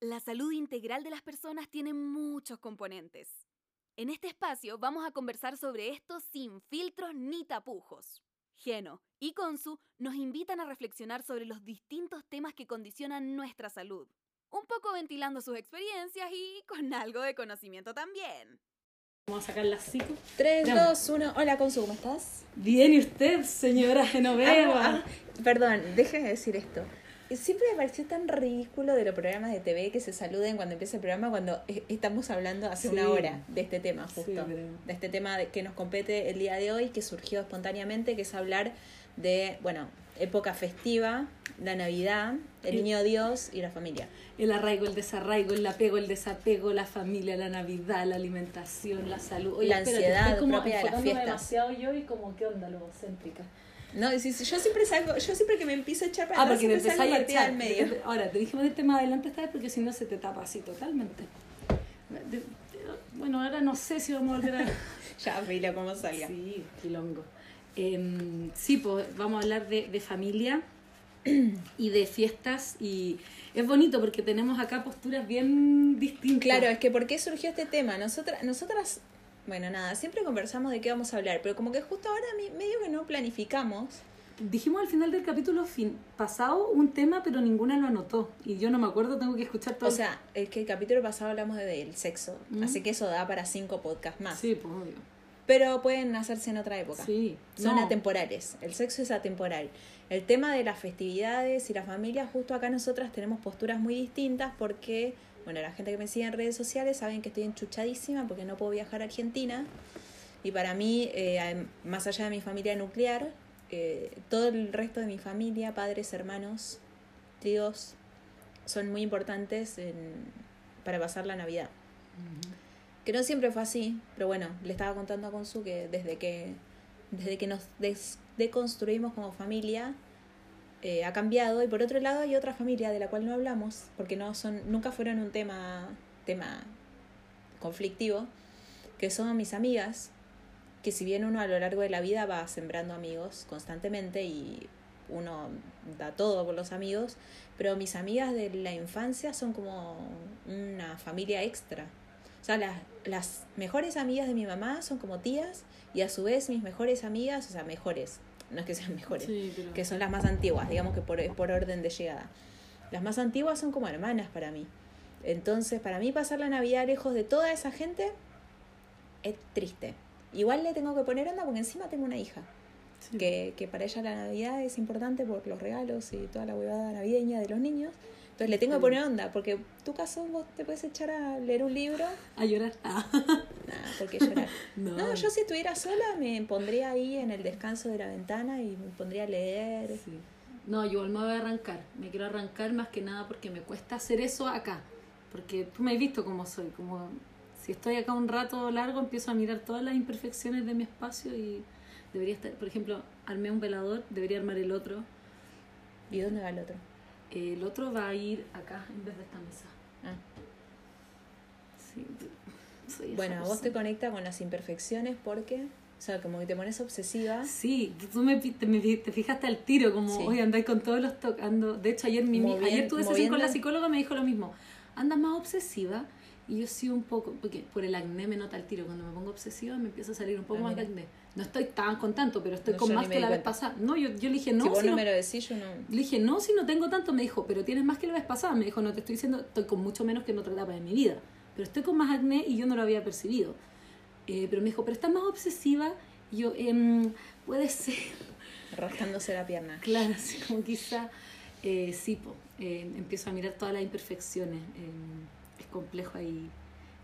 La salud integral de las personas tiene muchos componentes. En este espacio vamos a conversar sobre esto sin filtros ni tapujos. Geno y Consu nos invitan a reflexionar sobre los distintos temas que condicionan nuestra salud, un poco ventilando sus experiencias y con algo de conocimiento también. Vamos a sacar las cinco. 3, Ya. 2, 1. Hola, Consu, ¿cómo estás? Bien, ¿y usted, señora Genoveva? Ah, ah, perdón, déjame decir esto. Siempre me pareció tan ridículo de los programas de TV que se saluden cuando empieza el programa cuando eh, estamos hablando hace Sí. una hora de este tema, justo. De este tema de- que nos compete el día de hoy, que surgió espontáneamente, que es hablar de, bueno, época festiva, la Navidad, el niño Dios y la familia. El arraigo, el desarraigo, el apego, el desapego, la familia, la Navidad, la alimentación, la salud. La espérate, ansiedad estoy como propia de fiestas. demasiado yo y como, ¿qué onda, logocéntrica? No, yo siempre salgo, yo siempre que me empiezo a echar para Ah, atrás, porque salgo empezáis a echar. al medio. Ahora, te dijimos el tema adelante esta vez porque si no se te tapa así totalmente. De- de- bueno, ahora no sé si vamos a volver a... Ya, filo, cómo salga. Sí, quilongo. Em, sí, pues vamos a hablar de, de familia y de fiestas y es bonito porque tenemos acá posturas bien distintas. Claro, es que ¿por qué surgió este tema? Nosotras, nosotras, bueno, nada, siempre conversamos de qué vamos a hablar, pero como que justo ahora medio que no planificamos. Dijimos al final del capítulo fin, pasado un tema, pero ninguna lo anotó. Y yo no me acuerdo, tengo que escuchar todo. O sea, es que el capítulo pasado hablamos de- del sexo, ¿Mm? así que eso da para cinco podcasts más. sí, pues obvio. Pero pueden hacerse en otra época. Sí, Son no. atemporales. El sexo es atemporal. El tema de las festividades y la familia, justo acá nosotras tenemos posturas muy distintas porque, bueno, la gente que me sigue en redes sociales saben que estoy enchuchadísima porque no puedo viajar a Argentina. Y para mí, eh, más allá de mi familia nuclear, eh, todo el resto de mi familia, padres, hermanos, tíos, son muy importantes en- para pasar la Navidad. Que no siempre fue así, pero bueno, le estaba contando a Consu que desde que, desde que nos des- deconstruimos como familia, eh, ha cambiado. Y por otro lado hay otra familia de la cual no hablamos, porque no son, nunca fueron un tema, tema conflictivo, que son mis amigas, que si bien uno a lo largo de la vida va sembrando amigos constantemente y uno da todo por los amigos, pero mis amigas de la infancia son como una familia extra. O sea, las, las mejores amigas de mi mamá son como tías y a su vez mis mejores amigas, o sea, mejores, no es que sean mejores, Sí, pero... que son las más antiguas, digamos que por, por orden de llegada. Las más antiguas son como hermanas para mí. Entonces, para mí pasar la Navidad lejos de toda esa gente es triste. Igual le tengo que poner onda porque encima tengo una hija, sí. que, que para ella la Navidad es importante por los regalos y toda la huevada navideña de los niños. Entonces le tengo que poner onda, porque tu caso vos te puedes echar a leer un libro, A llorar. Ah. nada, porque llorar. No. No, yo si estuviera sola me pondría ahí en el descanso de la ventana y me pondría a leer. Sí. No, yo me voy a arrancar. Me quiero arrancar más que nada porque me cuesta hacer eso acá. Porque tú me has visto cómo soy. Como si estoy acá un rato largo, empiezo a mirar todas las imperfecciones de mi espacio y debería estar, por ejemplo, armé un velador, debería armar el otro. ¿Y dónde va el otro? El otro va a ir acá en vez de esta mesa. Ah. Sí, soy esa Bueno, a vos te persona. conecta con las imperfecciones porque, o sea, como que te pones obsesiva. Sí, tú me, te, me te fijaste al tiro, como, Sí. oye, andáis con todos los tocando. De hecho, ayer, mi, Movi- ayer tuve sesión con la moviendo- psicóloga me dijo lo mismo. Andas más obsesiva y yo sí un poco, porque por el acné me nota el tiro. Cuando me pongo obsesiva me empieza a salir un poco Ah, más de acné. No estoy tan con tanto, pero estoy No, con más que la vez pasada. No, yo, yo le dije, no, si vos si no me lo decís, yo no. le dije, no, si no tengo tanto, me dijo, pero tienes más que la vez pasada. Me dijo, no te estoy diciendo, estoy con mucho menos que en otra etapa de mi vida. Pero estoy con más acné y yo no lo había percibido. Eh, pero me dijo, pero estás más obsesiva. Y yo, em, puede ser. Rascándose la pierna. Claro, así como quizá, eh, sí, po, eh, empiezo a mirar todas las imperfecciones. Es complejo ahí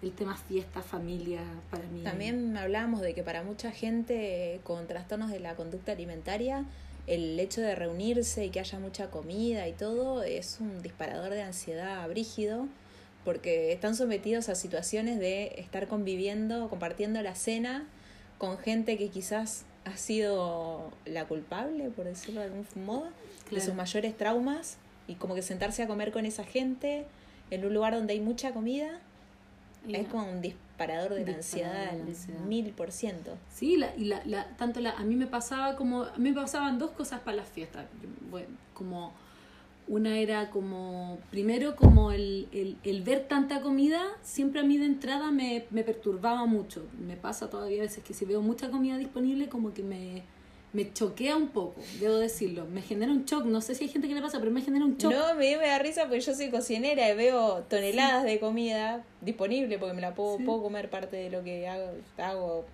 el tema fiesta, familia, para mí. También hablábamos de que para mucha gente con trastornos de la conducta alimentaria, el hecho de reunirse y que haya mucha comida y todo es un disparador de ansiedad brígido, porque están sometidos a situaciones de estar conviviendo, compartiendo la cena con gente que quizás ha sido la culpable, por decirlo de algún modo, de sus mayores traumas y como que sentarse a comer con esa gente en un lugar donde hay mucha comida Y es como un disparador de la Disparador ansiedad la al ansiedad. mil por ciento. Sí, la, y la, la, tanto la, a mí me pasaba como, a mí me pasaban dos cosas para las fiestas, bueno, como Una era como, primero como el, el, el ver tanta comida, siempre a mí de entrada me, me perturbaba mucho. Me pasa todavía a veces que si veo mucha comida disponible como que me, me choquea un poco, debo decirlo. Me genera un shock, no sé si hay gente que le pasa, pero me genera un shock. No, me, me da risa porque yo soy cocinera y veo toneladas de comida disponible porque me la puedo, Sí. puedo comer parte de lo que hago, hago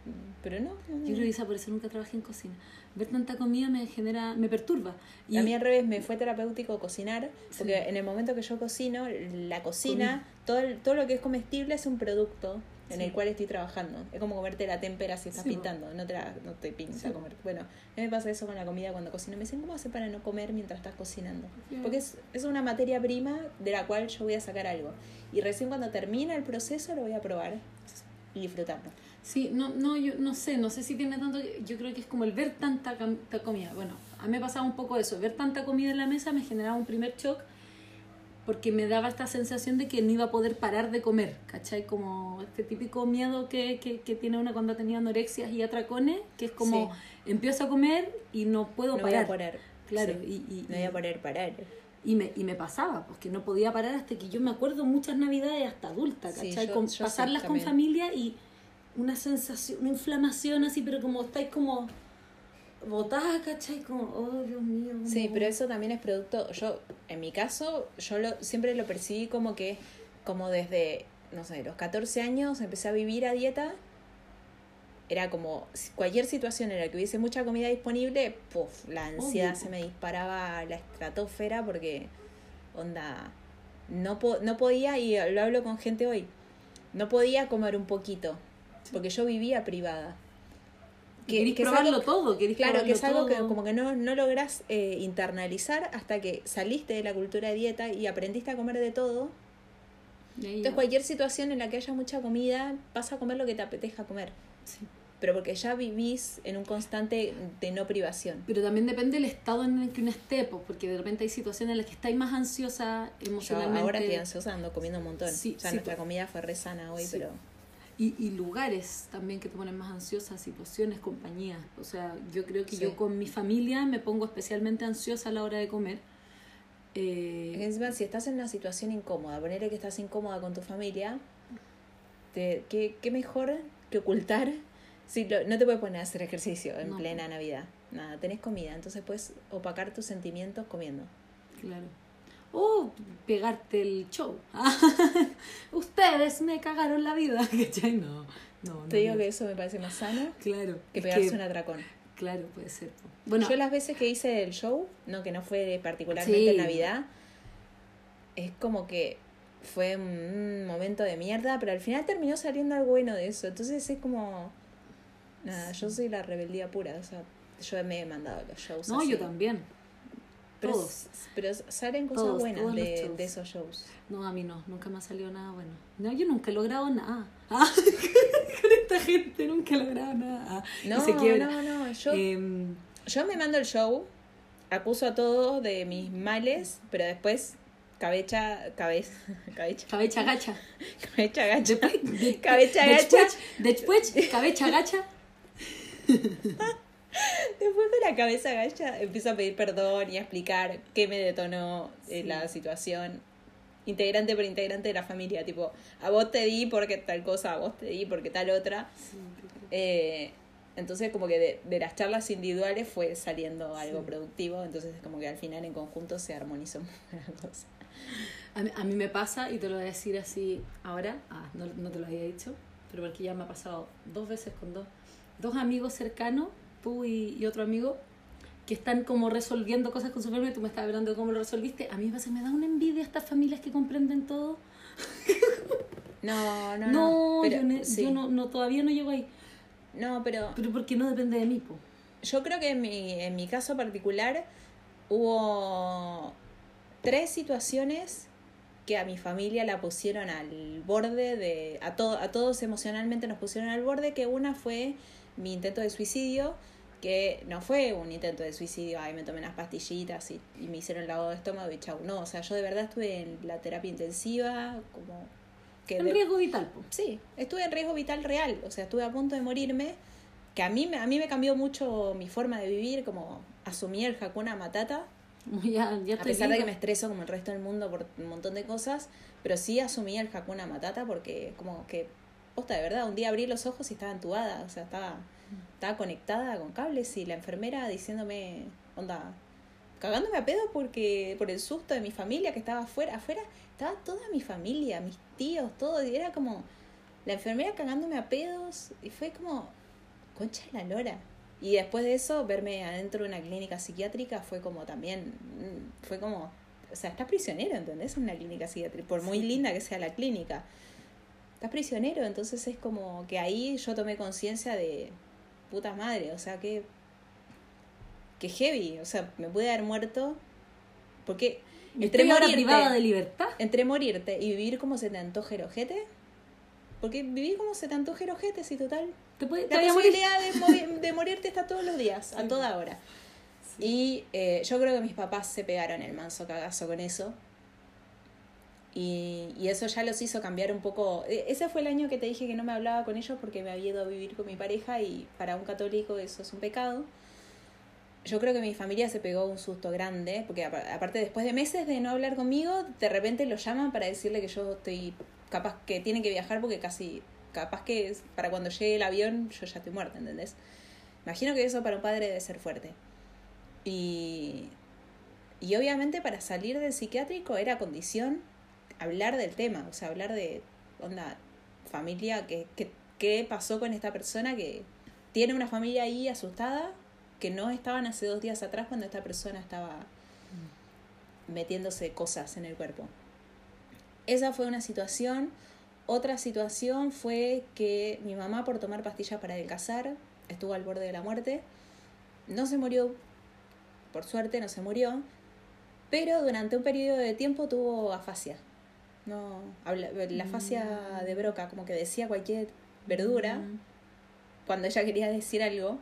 pero no. no, no. Yo creo que esa por eso nunca trabajé en cocina. Ver tanta comida me genera, me perturba. Y A mí al revés me fue terapéutico cocinar, porque Sí. en el momento que yo cocino, la cocina, todo, el- todo lo que es comestible es un producto en Sí. el cual estoy trabajando. Es como comerte la témpera si estás Sí, pintando, no te, la, no te pinta Sí. comer. Bueno, a mí me pasa eso con la comida cuando cocino. Me dicen, ¿cómo hace para no comer mientras estás cocinando? Porque es, es una materia prima de la cual yo voy a sacar algo. Y recién cuando termina el proceso lo voy a probar y disfrutarlo. Sí, no, no, yo no sé, no sé si tiene tanto, yo creo que es como el ver tanta, tanta comida. Bueno, a mí me pasaba un poco eso, ver tanta comida en la mesa me generaba un primer shock porque me daba esta sensación de que no iba a poder parar de comer, ¿cachai? Como este típico miedo que, que, que tiene una cuando ha tenido anorexias y atracones, que es como empiezo a comer y no puedo No voy parar. a poder. Claro, sí. y, y, No voy a poder parar. y me, y me pasaba, pues que no podía parar hasta que yo me acuerdo muchas navidades hasta adulta, Sí, ¿cachai? yo- Con- yo pasarlas con familia y una sensación, una inflamación así, pero como estáis como botada, ¿cachai? Como, oh Dios mío. Sí, pero eso también es producto, yo, en mi caso, yo lo, siempre lo percibí como que, como desde, no sé, los 14 años empecé a vivir a dieta, era como, cualquier situación en la que hubiese mucha comida disponible, puff, la ansiedad Obvio. se me disparaba a la estratosfera porque, onda, no, po- no podía, y lo hablo con gente hoy, no podía comer un poquito, porque yo vivía privada. Querís que es probarlo algo- todo, Claro, que es algo que como que no, no logras eh, internalizar hasta que saliste de la cultura de dieta y aprendiste a comer de todo. Entonces cualquier situación en la que haya mucha comida, vas a comer lo que te apetezca comer. Sí. Pero porque ya vivís en un constante de no privación. Pero también depende del estado en el que uno esté, porque de repente hay situaciones en las que estáis más ansiosa Yo emocionalmente. ahora estoy ansiosa, ando comiendo un montón. Sí, o sea, sí, nuestra comida fue re sana hoy, pero... Y, y lugares también que te ponen más ansiosa, situaciones, compañías. O sea, yo creo que Sí. yo con mi familia me pongo especialmente ansiosa a la hora de comer. Eh, encima, si estás en una situación incómoda, ponerle que estás incómoda con tu familia, te, ¿qué, qué mejor que ocultar si lo- no te puedes poner a hacer ejercicio en No. plena Navidad. Nada, tenés comida, entonces puedes opacar tus sentimientos comiendo. Claro. O pegarte el show. Ustedes me cagaron la vida. ¿Cachai? No, no, no. Te digo no. que eso me parece más sano Claro. que pegarse que- un atracón. Claro, puede ser. Bueno, Yo las veces que hice el show, no que no fue particularmente Sí. en Navidad, es como que fue un momento de mierda, pero al final terminó saliendo algo bueno de eso. Entonces es como... Nada, yo soy la rebeldía pura, o sea, yo me he mandado los shows. no, así. yo también. Pero, Todos. pero salen cosas Todos, buenas todos de, esos shows. No, a mí no, nunca me ha salido nada bueno. No, yo nunca he logrado nada. Ah, con esta gente nunca he logrado nada. Y No, se quiebra. no, no, yo, Em, yo me mando el show, acuso a todos de mis males, pero después cabecha, cabeza, cabecha, cabeza gacha. cabecha gacha, Después, de- Cabeza gacha. Después, después, cabeza gacha. Después con la cabeza gacha empiezo a pedir perdón y a explicar qué me detonó eh, Sí. la situación. Integrante por integrante de la familia, tipo, a vos te di porque tal cosa, a vos te di porque tal otra. Eh, entonces como que de, de las charlas individuales fue saliendo algo Sí. productivo, entonces como que al final en conjunto se armonizó la cosa. A mí, a mí me pasa, y te lo voy a decir así ahora, ah, no, no te lo había dicho, pero porque ya me ha pasado dos veces con dos, dos amigos cercanos, tú y, y otro amigo, que están como resolviendo cosas con su familia, tú me estabas hablando de cómo lo resolviste, a mí me da una envidia estas familias que comprenden todo. No, no, No, no. pero, yo, ne- sí. yo no, no, todavía no llego ahí, No, pero pero porque no depende de mí, po. Yo creo que en mi, en mi caso particular hubo tres situaciones que a mi familia la pusieron al borde de... A, todo, a todos emocionalmente nos pusieron al borde, que una fue mi intento de suicidio, que no fue un intento de suicidio, ay, me tomé unas pastillitas y, y me hicieron lavado de estómago y chau. No, o sea, yo de verdad estuve en la terapia intensiva, como... Que En de- riesgo vital, po. Sí, estuve en riesgo vital real, o sea, estuve a punto de morirme, que a mí, me- a mí me cambió mucho mi forma de vivir, como asumí el Hakuna Matata, Ya, ya a pesar de que me estreso como el resto del mundo por un montón de cosas, pero sí asumí el Hakuna Matata porque como que, posta de verdad, un día abrí los ojos y estaba entubada, o sea, estaba, estaba conectada con cables y la enfermera diciéndome, onda, cagándome a pedo porque por el susto de mi familia que estaba afuera, afuera estaba toda mi familia, mis tíos, todo, y era como la enfermera cagándome a pedos y fue como, concha de la lora. Y después de eso, verme adentro de una clínica psiquiátrica fue como también, mm, fue como, o sea, estás prisionero, ¿entendés? En una clínica psiquiátrica, por muy linda que sea la clínica. Estás prisionero, entonces es como que ahí yo tomé conciencia de, puta madre, o sea, que, que heavy, o sea, me pude haber muerto, porque entre Estoy morirte, privada de libertad. entre morirte y vivir como se te antoje el ojete, porque vivir como se te antoje el ojete, si total, Te, puede, la morir. posibilidad de, morirte está todos los días, a toda hora. Y eh, yo creo que mis papás se pegaron el manso cagazo con eso. Y, y eso ya los hizo cambiar un poco. e- Ese fue el año que te dije que no me hablaba con ellos porque me había ido a vivir con mi pareja y para un católico eso es un pecado. Yo creo que mi familia se pegó un susto grande, porque apa- aparte después de meses de no hablar conmigo, de repente lo llaman para decirle que yo estoy capaz que tienen que viajar porque casi, capaz que para cuando llegue el avión yo ya estoy muerta, ¿entendés? Imagino que eso para un padre debe ser fuerte. Y, y obviamente para salir del psiquiátrico era condición hablar del tema, o sea, hablar de, onda, familia, que, que, qué pasó con esta persona que tiene una familia ahí asustada, que no estaban hace dos días atrás cuando esta persona estaba metiéndose cosas en el cuerpo. Esa fue una situación. Otra situación fue que mi mamá por tomar pastillas para adelgazar estuvo al borde de la muerte. No se murió, por suerte no se murió, pero durante un periodo de tiempo tuvo afasia. No, habla- la afasia de Broca, como que decía cualquier verdura Mm. cuando ella quería decir algo.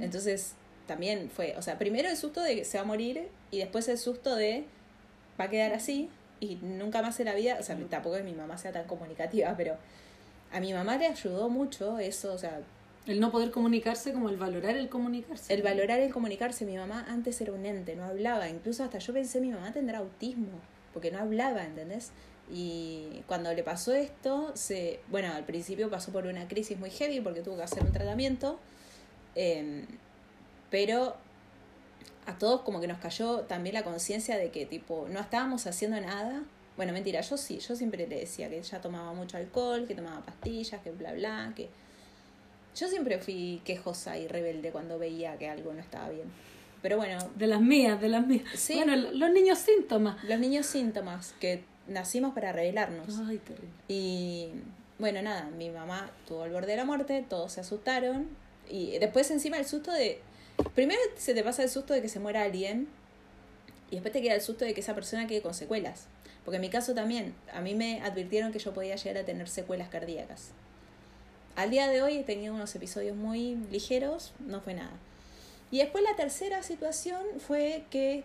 Entonces también fue, o sea, primero el susto de que se va a morir y después el susto de va a quedar así y nunca más en la vida, o sea, tampoco es que mi mamá sea tan comunicativa, pero a mi mamá le ayudó mucho eso, o sea, El no poder comunicarse como el valorar el comunicarse. el valorar el comunicarse. Mi mamá antes era un ente, no hablaba, incluso hasta yo pensé mi mamá tendrá autismo, porque no hablaba, ¿entendés? Y cuando le pasó esto, se, bueno, al principio pasó por una crisis muy heavy porque tuvo que hacer un tratamiento, em, pero a todos como que nos cayó también la conciencia de que tipo no estábamos haciendo nada. Bueno, mentira, yo sí, yo siempre le decía que ella tomaba mucho alcohol, que tomaba pastillas, que bla bla, que yo siempre fui quejosa y rebelde cuando veía que algo no estaba bien. Pero bueno, De las mías, de las mías. Sí. Bueno, los niños síntomas. los niños síntomas que nacimos para revelarnos. Ay, terrible. Y bueno, nada, mi mamá tuvo al borde de la muerte, todos se asustaron. Y después encima el susto de... Primero se te pasa el susto de que se muera alguien y después te queda el susto de que esa persona quede con secuelas. Porque en mi caso también, a mí me advirtieron que yo podía llegar a tener secuelas cardíacas. Al día de hoy he tenido unos episodios muy ligeros, no fue nada. Y después la tercera situación fue que,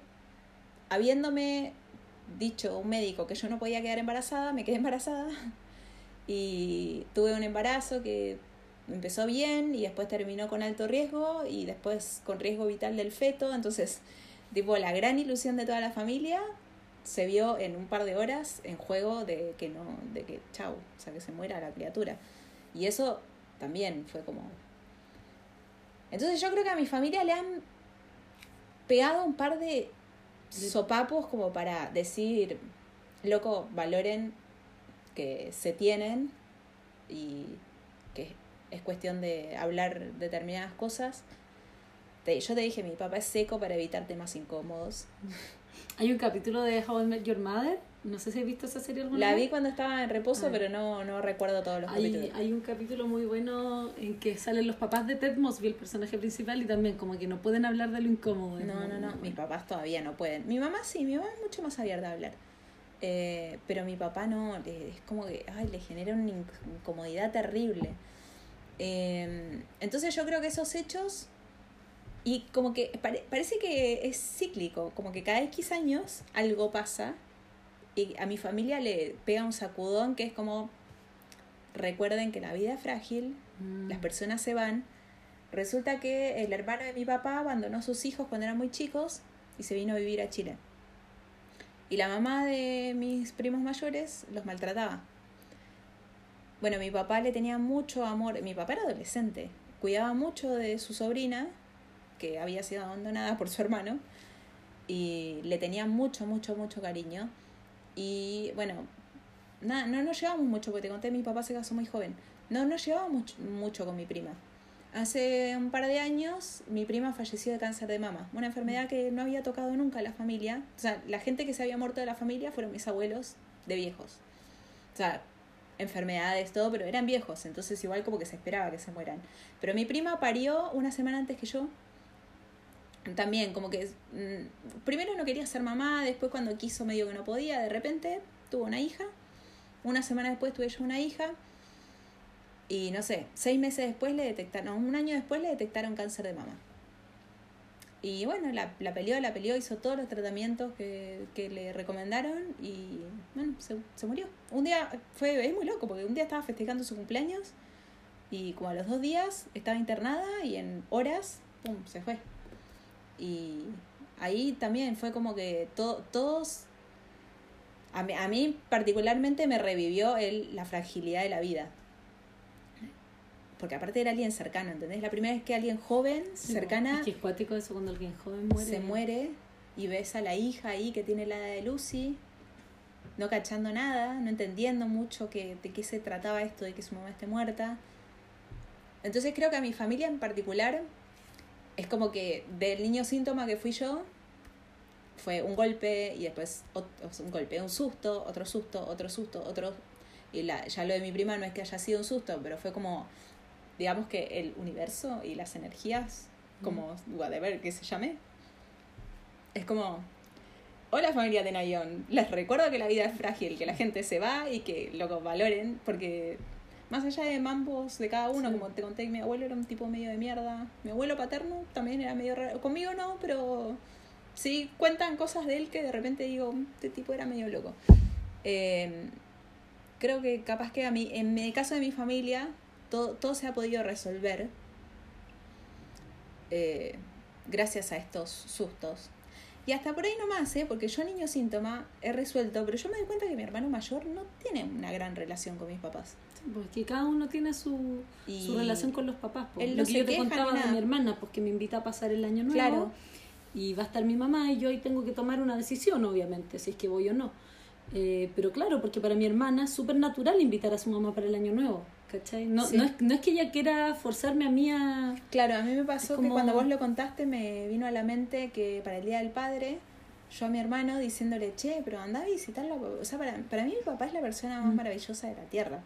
habiéndome dicho un médico que yo no podía quedar embarazada, me quedé embarazada y tuve un embarazo que empezó bien y después terminó con alto riesgo y después con riesgo vital del feto, entonces tipo la gran ilusión de toda la familia se vio en un par de horas en juego de que no de que chau, o sea, que se muera la criatura. Y eso también fue como Entonces yo creo que a mi familia le han pegado un par de sopapos como para decir, loco, valoren que se tienen y que es cuestión de hablar determinadas cosas. Te- yo te dije, mi papá es seco para evitar temas incómodos. Hay un capítulo de How I Met Your Mother. No sé si has visto esa serie alguna La vez. vi cuando estaba en reposo, Ah. pero no, no recuerdo todos los Hay, capítulos. hay un capítulo muy bueno en que salen los papás de Ted Mosby, el personaje principal, y también como que no pueden hablar de lo incómodo. No, no, no, mis papás todavía no pueden. Mi mamá sí, mi mamá es mucho más abierta a hablar. Eh, pero mi papá no, le- es como que ay, le genera una inc- incomodidad terrible. Eh, entonces yo creo que esos hechos, y como que pare- parece que es cíclico, como que cada X años algo pasa y a mi familia le pega un sacudón que es como, recuerden que la vida es frágil, Mm. las personas se van. Resulta que el hermano de mi papá abandonó a sus hijos cuando eran muy chicos y se vino a vivir a Chile. Y la mamá de mis primos mayores los maltrataba. Bueno, mi papá le tenía mucho amor, mi papá era adolescente, cuidaba mucho de su sobrina, que había sido abandonada por su hermano, y le tenía mucho, mucho, mucho cariño. Y bueno, nada, no nos llevamos mucho, porque te conté, mi papá se casó muy joven. No nos llevábamos mucho con mi prima. Hace un par de años mi prima falleció de cáncer de mama, una enfermedad que no había tocado nunca a la familia. O sea, la gente que se había muerto de la familia fueron mis abuelos de viejos. O sea, enfermedades, todo, pero eran viejos, entonces igual como que se esperaba que se mueran. Pero mi prima parió una semana antes que yo. También, como que mm, primero no quería ser mamá, después cuando quiso medio que no podía, de repente tuvo una hija. Una semana después tuve yo una hija y no sé, seis meses después le detectaron, un año después le detectaron cáncer de mama. Y bueno, la, la peleó, la peleó, hizo todos los tratamientos que, que le recomendaron y bueno, se, se, murió. Un día, fue, es muy loco, porque un día estaba festejando su cumpleaños y como a los dos días estaba internada y en horas, ¡pum!, se fue. Y ahí también fue como que to, todos, a mí, a mí particularmente me revivió el, la fragilidad de la vida porque aparte era alguien cercano, ¿entendés? La primera vez que alguien joven, cercana... Es que es cuático eso cuando alguien joven muere. Se muere y ves a la hija ahí que tiene la edad de Lucy, no cachando nada, no entendiendo mucho que, de qué se trataba esto de que su mamá esté muerta. Entonces creo que a mi familia en particular es como que del niño síntoma que fui yo, fue un golpe y después otro, un golpe, un susto, otro susto, otro susto, otro... Y la, ya lo de mi prima no es que haya sido un susto, pero fue como digamos que el universo y las energías, como whatever que se llame, es como, hola familia de Nayon, les recuerdo que la vida es frágil, que la gente se va y que lo valoren, porque más allá de mambos de cada uno, como te conté, mi abuelo era un tipo medio de mierda, mi abuelo paterno también era medio raro, conmigo no, pero sí cuentan cosas de él que de repente digo, este tipo era medio loco. Eh, creo que capaz que a mí, en el caso de mi familia, todo, todo se ha podido resolver eh, gracias a estos sustos. Y hasta por ahí nomás, ¿eh? porque yo niño síntoma he resuelto, pero yo me doy cuenta que mi hermano mayor no tiene una gran relación con mis papás. Porque cada uno tiene su, Y su relación con los papás. no Lo que yo te contaba de mi hermana, porque me invita a pasar el año nuevo. Claro. Y va a estar mi mamá y yo ahí tengo que tomar una decisión, obviamente, si es que voy o no. Eh, pero claro, porque para mi hermana es súper natural invitar a su mamá para el año nuevo. ¿Cachai? No, Sí. no, es, no es que ella quiera forzarme a mí a... Claro, a mí me pasó Es que como- cuando vos lo contaste me vino a la mente que para el Día del Padre, yo a mi hermano diciéndole, che, pero anda a visitarlo. O sea, para, para mí mi papá es la persona más Mm. maravillosa de la Tierra.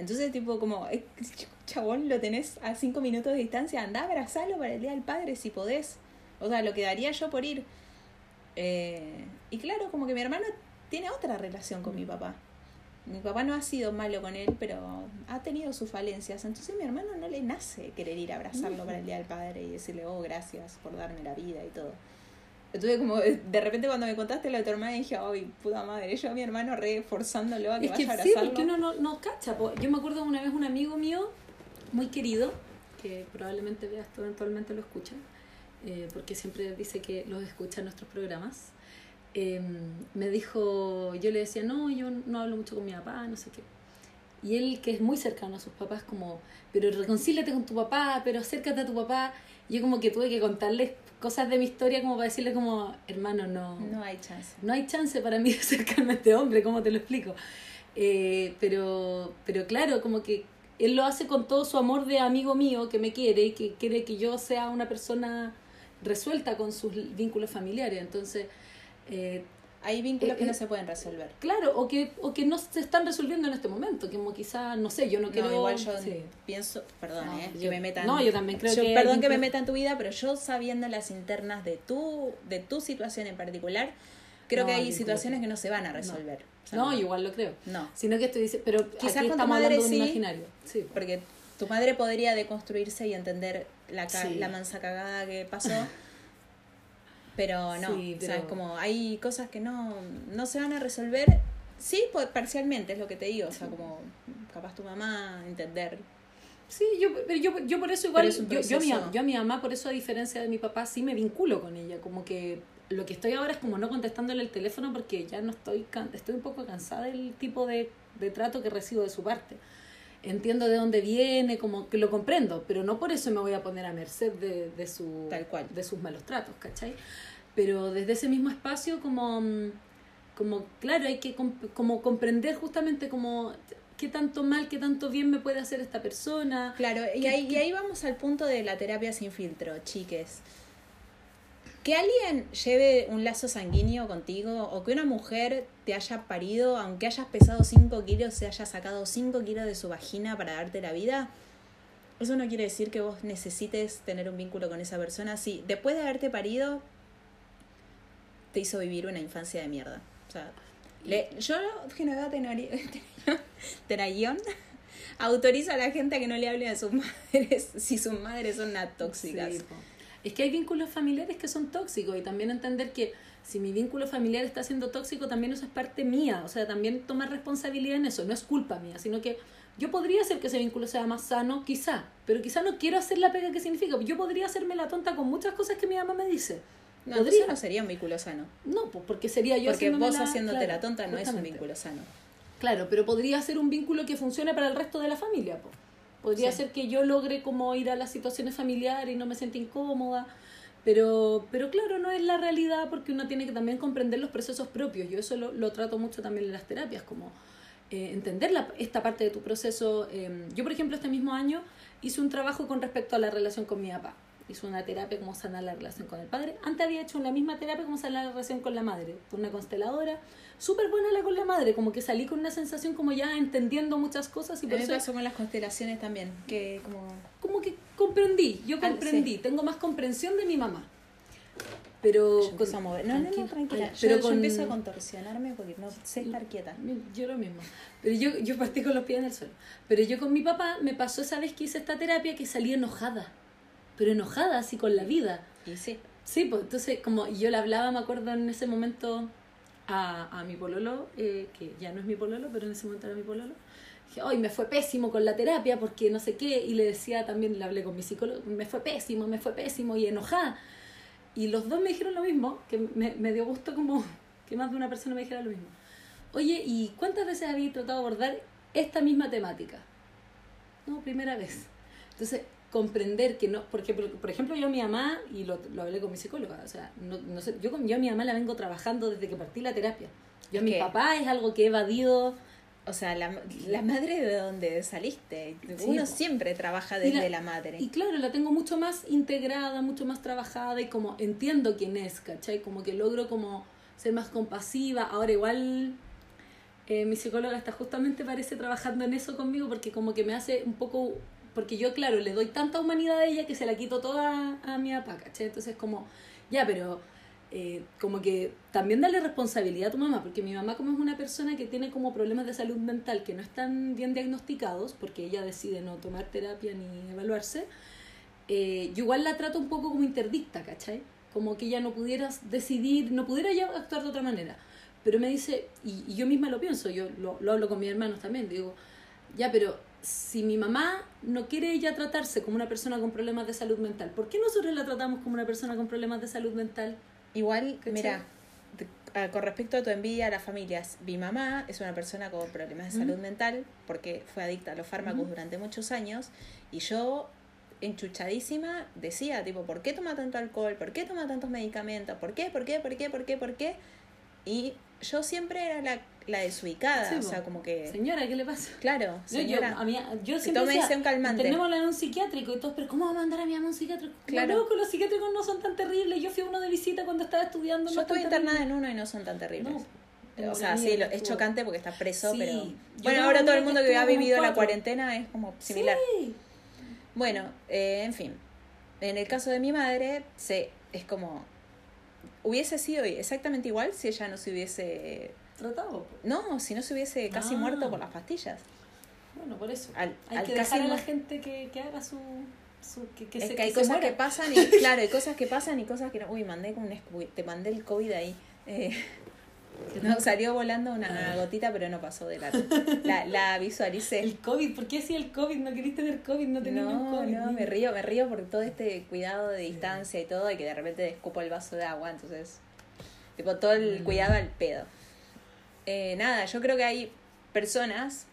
Entonces, tipo, como, eh, chabón, lo tenés a cinco minutos de distancia, anda, abrazalo para el Día del Padre si podés. O sea, lo que daría yo por ir. Eh, y claro, como que mi hermano tiene otra relación con mi papá. Mi papá no ha sido malo con él, pero ha tenido sus falencias. Entonces mi hermano no le nace querer ir a abrazarlo para el Día del Padre y decirle, oh, gracias por darme la vida y todo. Entonces como eh, de repente cuando me contaste lo de tu hermana dije, ay, puta madre, yo a mi hermano re forzándolo a que Es que vaya a sí, porque uno no, no cacha. po. Yo me acuerdo una vez un amigo mío, muy querido, que probablemente vea esto eventualmente lo escucha, eh, porque siempre dice que los escucha en nuestros programas. eh, me dijo, yo le decía, no, yo no hablo mucho con mi papá, no sé qué. Y él, que es muy cercano a sus papás, como, pero reconcíliate con tu papá, pero acércate a tu papá. Yo como que tuve que contarles cosas de mi historia como para decirle como, hermano, no, No hay chance. no hay chance para mí de acercarme a este hombre, ¿cómo te lo explico? Eh, pero, pero claro, como que él lo hace con todo su amor de amigo mío que me quiere y que quiere que yo sea una persona resuelta con sus vínculos familiares. Entonces, eh, Hay vínculos Eh, que no se pueden resolver. claro, o que, o que no se están resolviendo en este momento, como quizá, no sé, yo no quiero... No, igual yo sí. pienso, perdón, No, eh, que me metan. no, yo también creo yo- que Perdón que me meta en tu vida, pero yo sabiendo las internas de tu, de tu situación en particular, creo No, que hay situaciones que- que no se van a resolver. No, igual lo creo. No, Sino que estoy diciendo, pero Quizás aquí con tu estamos madre hablando de un sí. imaginario. Sí. porque tu madre podría deconstruirse y entender la, ca- Sí. la mansa cagada que pasó. Pero no, Sí, o sea, pero- es como hay cosas que no, no se van a resolver. Sí, po- parcialmente es lo que te digo. O sea, como capaz tu mamá entender. Sí, yo, pero yo, yo por eso igual, Pero es yo, yo, a mi, yo a mi mamá, por eso a diferencia de mi papá, sí me vinculo con ella, como que lo que estoy ahora es como no contestándole el teléfono porque ya no estoy, estoy un poco cansada del tipo de, de trato que recibo de su parte. Entiendo de dónde viene, como que lo comprendo, pero no por eso me voy a poner a merced de, de, su, Tal cual. de sus malos tratos, ¿cachai? Pero desde ese mismo espacio como, mm, como claro, hay que comp- como comprender justamente como qué tanto mal, qué tanto bien me puede hacer esta persona. Claro, y ¿Qué- ahí, y ahí vamos al punto de la terapia sin filtro, chiques. Que alguien lleve un lazo sanguíneo contigo o que una mujer te haya parido, aunque hayas pesado 5 kilos, se haya sacado 5 kilos de su vagina para darte la vida, eso no quiere decir que vos necesites tener un vínculo con esa persona. Si después de haberte parido, te hizo vivir una infancia de mierda. O sea, le- yo, Genoveva Tenayón, autorizo a la gente a que no le hable a sus madres si sus madres son unas tóxicas. Sí, es que hay vínculos familiares que son tóxicos y también entender que si mi vínculo familiar está siendo tóxico, también eso es parte mía. O sea, también tomar responsabilidad en eso. No es culpa mía, sino que yo podría hacer que ese vínculo sea más sano, quizá, pero quizá no quiero hacer la pega que significa. Yo podría hacerme la tonta con muchas cosas que mi mamá me dice. No, Podría. entonces no sería un vínculo sano. No, pues porque sería yo Porque vos la- haciéndote claro, la tonta no es un vínculo sano. Claro, pero podría ser un vínculo que funcione para el resto de la familia. po. Podría Sí. ser que yo logre como ir a las situaciones familiares y no me sienta incómoda. Pero, pero claro, no es la realidad porque uno tiene que también comprender los procesos propios. Yo eso lo, lo trato mucho también en las terapias, como eh, entender la- esta parte de tu proceso. Eh, yo, por ejemplo, este mismo año hice un trabajo con respecto a la relación con mi papá. Hice una terapia como sanar la relación con el padre. Antes había hecho la misma terapia como sanar la relación con la madre, con una consteladora. Súper buena la con la madre, como que salí con una sensación como ya entendiendo muchas cosas y A por me eso pasó con las constelaciones también, que como... como que comprendí, yo Al- comprendí, tengo más comprensión de mi mamá. Pero Yo empiezo a mover. No, no, no, tranquila, tranquila. ay, Yo, pero yo con- empiezo a contorsionarme porque no sé estar quieta. Yo lo mismo. Pero yo, yo partí con los pies en el suelo. Pero yo con mi papá me pasó esa vez que hice esta terapia que salí enojada. Pero enojada así con la vida. Y sí. Sí, pues entonces como yo le hablaba, me acuerdo en ese momento a, a mi pololo, eh, que ya no es mi pololo, pero en ese momento era mi pololo. Dije, hoy me fue pésimo con la terapia porque no sé qué. Y le decía también, le hablé con mi psicólogo, me fue pésimo, me fue pésimo y enojada. Y los dos me dijeron lo mismo, que me, me dio gusto como que más de una persona me dijera lo mismo. Oye, ¿y cuántas veces habéis tratado de abordar esta misma temática? No, primera vez. Entonces, comprender que no, porque por, por ejemplo yo a mi mamá, y lo, lo hablé con mi psicóloga, o sea, no, no sé, yo, con- yo a mi mamá la vengo trabajando desde que partí la terapia. Yo a mi papá es algo que he evadido. O sea, la, la madre de donde saliste. Uno siempre trabaja desde la- la, madre. Y claro, la tengo mucho más integrada, mucho más trabajada y como entiendo quién es, ¿cachai? Como que logro como ser más compasiva. Ahora igual eh, mi psicóloga está justamente parece trabajando en eso conmigo porque como que me hace un poco... Porque yo, claro, le doy tanta humanidad a ella que se la quito toda a, a mi papá, ¿cachai? Entonces como, ya, pero eh, como que también darle responsabilidad a tu mamá, porque mi mamá como es una persona que tiene como problemas de salud mental que no están bien diagnosticados, porque ella decide no tomar terapia ni evaluarse, eh, yo igual la trato un poco como interdicta, ¿cachai? Como que ella no pudiera decidir, no pudiera ya actuar de otra manera. Pero me dice, y, y yo misma lo pienso, yo lo, lo hablo con mis hermanos también, digo, ya, pero si mi mamá no quiere ella tratarse como una persona con problemas de salud mental, ¿por qué nosotros la tratamos como una persona con problemas de salud mental? Igual, ¿Cachai? mira, ah, con respecto a tu envidia a las familias, mi mamá es una persona con problemas de salud mental porque fue adicta a los fármacos durante muchos años y yo enchuchadísima decía, tipo, ¿por qué toma tanto alcohol? ¿Por qué toma tantos medicamentos? ¿Por qué? ¿Por qué? ¿Por qué? ¿Por qué? ¿Por qué? Y yo siempre era la, la desubicada, Sí, o sea, como que... Señora, ¿qué le pasa? Claro, No, yo, señora. a mí, yo que siempre tómese decía, un calmante. Tenemos en un psiquiátrico y todos, pero ¿cómo va a mandar a mi mamá a un psiquiátrico? Claro. Loco, los psiquiátricos no son tan terribles. Yo fui a uno de visita cuando estaba estudiando. Yo no estuve internada terrible. en uno y no son tan terribles. No, o sea, sí, que lo- es chocante porque está preso, Sí, pero... Bueno, ahora todo el mundo que que ha vivido la cuarentena es como similar. Sí. Bueno, eh, en fin. En el caso de mi madre, se, es como... Hubiese sido exactamente igual si ella no se hubiese... Tratado. No, si no se hubiese casi Ah. muerto por las pastillas. Bueno, por eso. Al- hay al que casi dejar a la gente que, que haga su... su que, que es se, que hay se cosas muera. que pasan y claro, hay cosas que pasan y cosas que no. Uy, mandé con un te mandé el COVID ahí. Eh, no, salió volando una gotita, pero no pasó de la la, la visualicé. El COVID, ¿por qué si el COVID? No querés tener COVID, no tenemos No, COVID. no, me río, me río por todo este cuidado de distancia y todo, y que de repente escupo el vaso de agua, entonces Tipo, todo el Mm. cuidado al pedo. Eh, nada, yo creo que hay personas,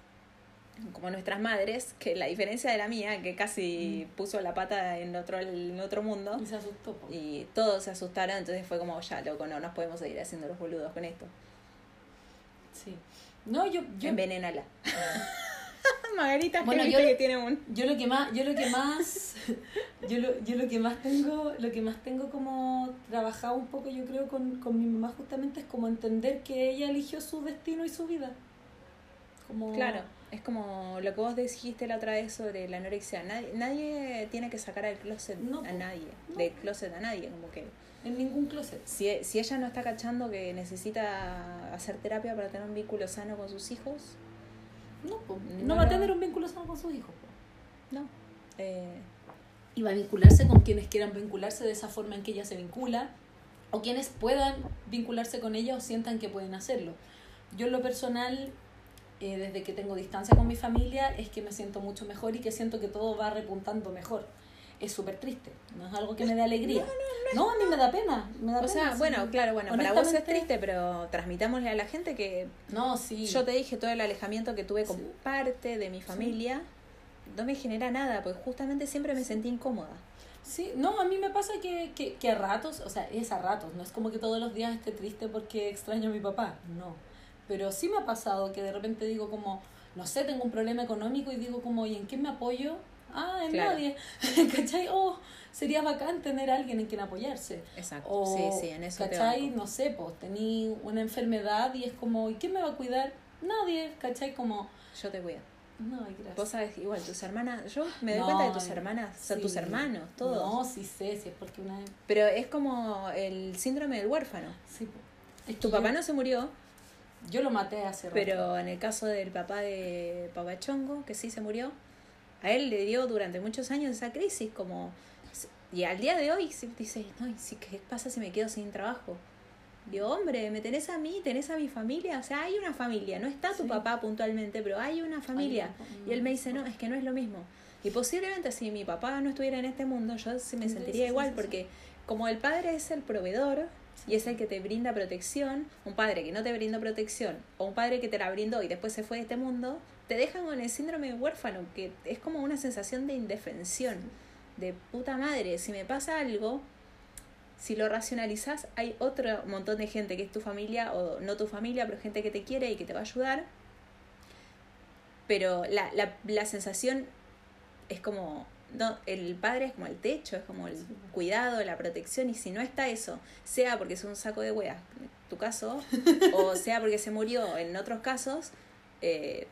como nuestras madres, que la diferencia de la mía, que casi puso la pata en otro, en otro mundo, Y se asustó. po. y todos se asustaron, entonces fue como, ya, loco, no nos podemos seguir haciendo los boludos con esto. Sí. No, yo, yo, Envenénala. Margarita, Bueno, que yo- que tiene un... yo lo que más, yo lo que más, yo lo, yo lo que más tengo, lo que más tengo como trabajado un poco, yo creo, con, con mi mamá justamente es como entender que ella eligió su destino y su vida. Como, Claro, es como lo que vos dijiste la otra vez sobre la anorexia. Nadie, nadie tiene que sacar al closet No, a nadie, No. del closet a nadie, como que... En ningún closet. Si, si ella no está cachando que necesita hacer terapia para tener un vínculo sano con sus hijos, No, po. No, va a tener un vínculo sano con sus hijos. po. no. Eh, y va a vincularse con quienes quieran vincularse de esa forma en que ella se vincula o quienes puedan vincularse con ella o sientan que pueden hacerlo. Yo en lo personal, eh, desde que tengo distancia con mi familia, es que me siento mucho mejor y que siento que todo va repuntando mejor. Es súper triste, no es algo que me dé alegría. No, a mí me da pena. Me da o pena, sea, sí. bueno, claro, bueno, para vos es triste, pero transmitámosle a la gente que No, sí. yo te dije todo el alejamiento que tuve con Sí. parte de mi familia, no me genera nada, porque justamente siempre me sentí incómoda. Sí, no, a mí me pasa que, que, que a ratos, o sea, es a ratos, no es como que todos los días esté triste porque extraño a mi papá, no. Pero sí me ha pasado que de repente digo como, no sé, tengo un problema económico y digo como, ¿y en qué me apoyo? Ah, en Claro. nadie. ¿Cachai? Oh, sería bacán tener a alguien en quien apoyarse. Exacto. O, sí, sí, en eso ¿cachai? No sé, pues tení una enfermedad y es como, ¿y quién me va a cuidar? Nadie, ¿cachai? Como, Yo te cuido. no, gracias. Vos sabés, igual, tus hermanas, yo me doy No, cuenta de tus hermanas, sí. tus hermanos, todos. No, sí sé, sí es porque una... Pero es como el síndrome del huérfano. Sí. Es Tu papá yo- no se murió, Yo lo maté hace rato. pero en el caso del papá de Papachongo, que sí se murió, a él le dio durante muchos años esa crisis, como... Y al día de hoy dice, no, ¿y si- ¿qué pasa si me quedo sin trabajo? Digo, hombre, me tenés a mí, tenés a mi familia, o sea, hay una familia, no está tu Sí. papá puntualmente, pero hay una familia. Y él me dice, no, es que no es lo mismo. Y posiblemente si mi papá no estuviera en este mundo, yo sí me sentiría sí, igual, sí, porque como el padre es el proveedor y es el que te brinda protección, un padre que no te brindó protección, o un padre que te la brindó y después se fue de este mundo, te dejan con el síndrome de huérfano, que es como una sensación de indefensión, de puta madre, si me pasa algo, si lo racionalizas, hay otro montón de gente que es tu familia, o no tu familia, pero gente que te quiere y que te va a ayudar. Pero la, la, la sensación es como, no, el padre es como el techo, es como el cuidado, la protección, y si no está eso, sea porque es un saco de weas, en tu caso, o sea porque se murió en otros casos, eh,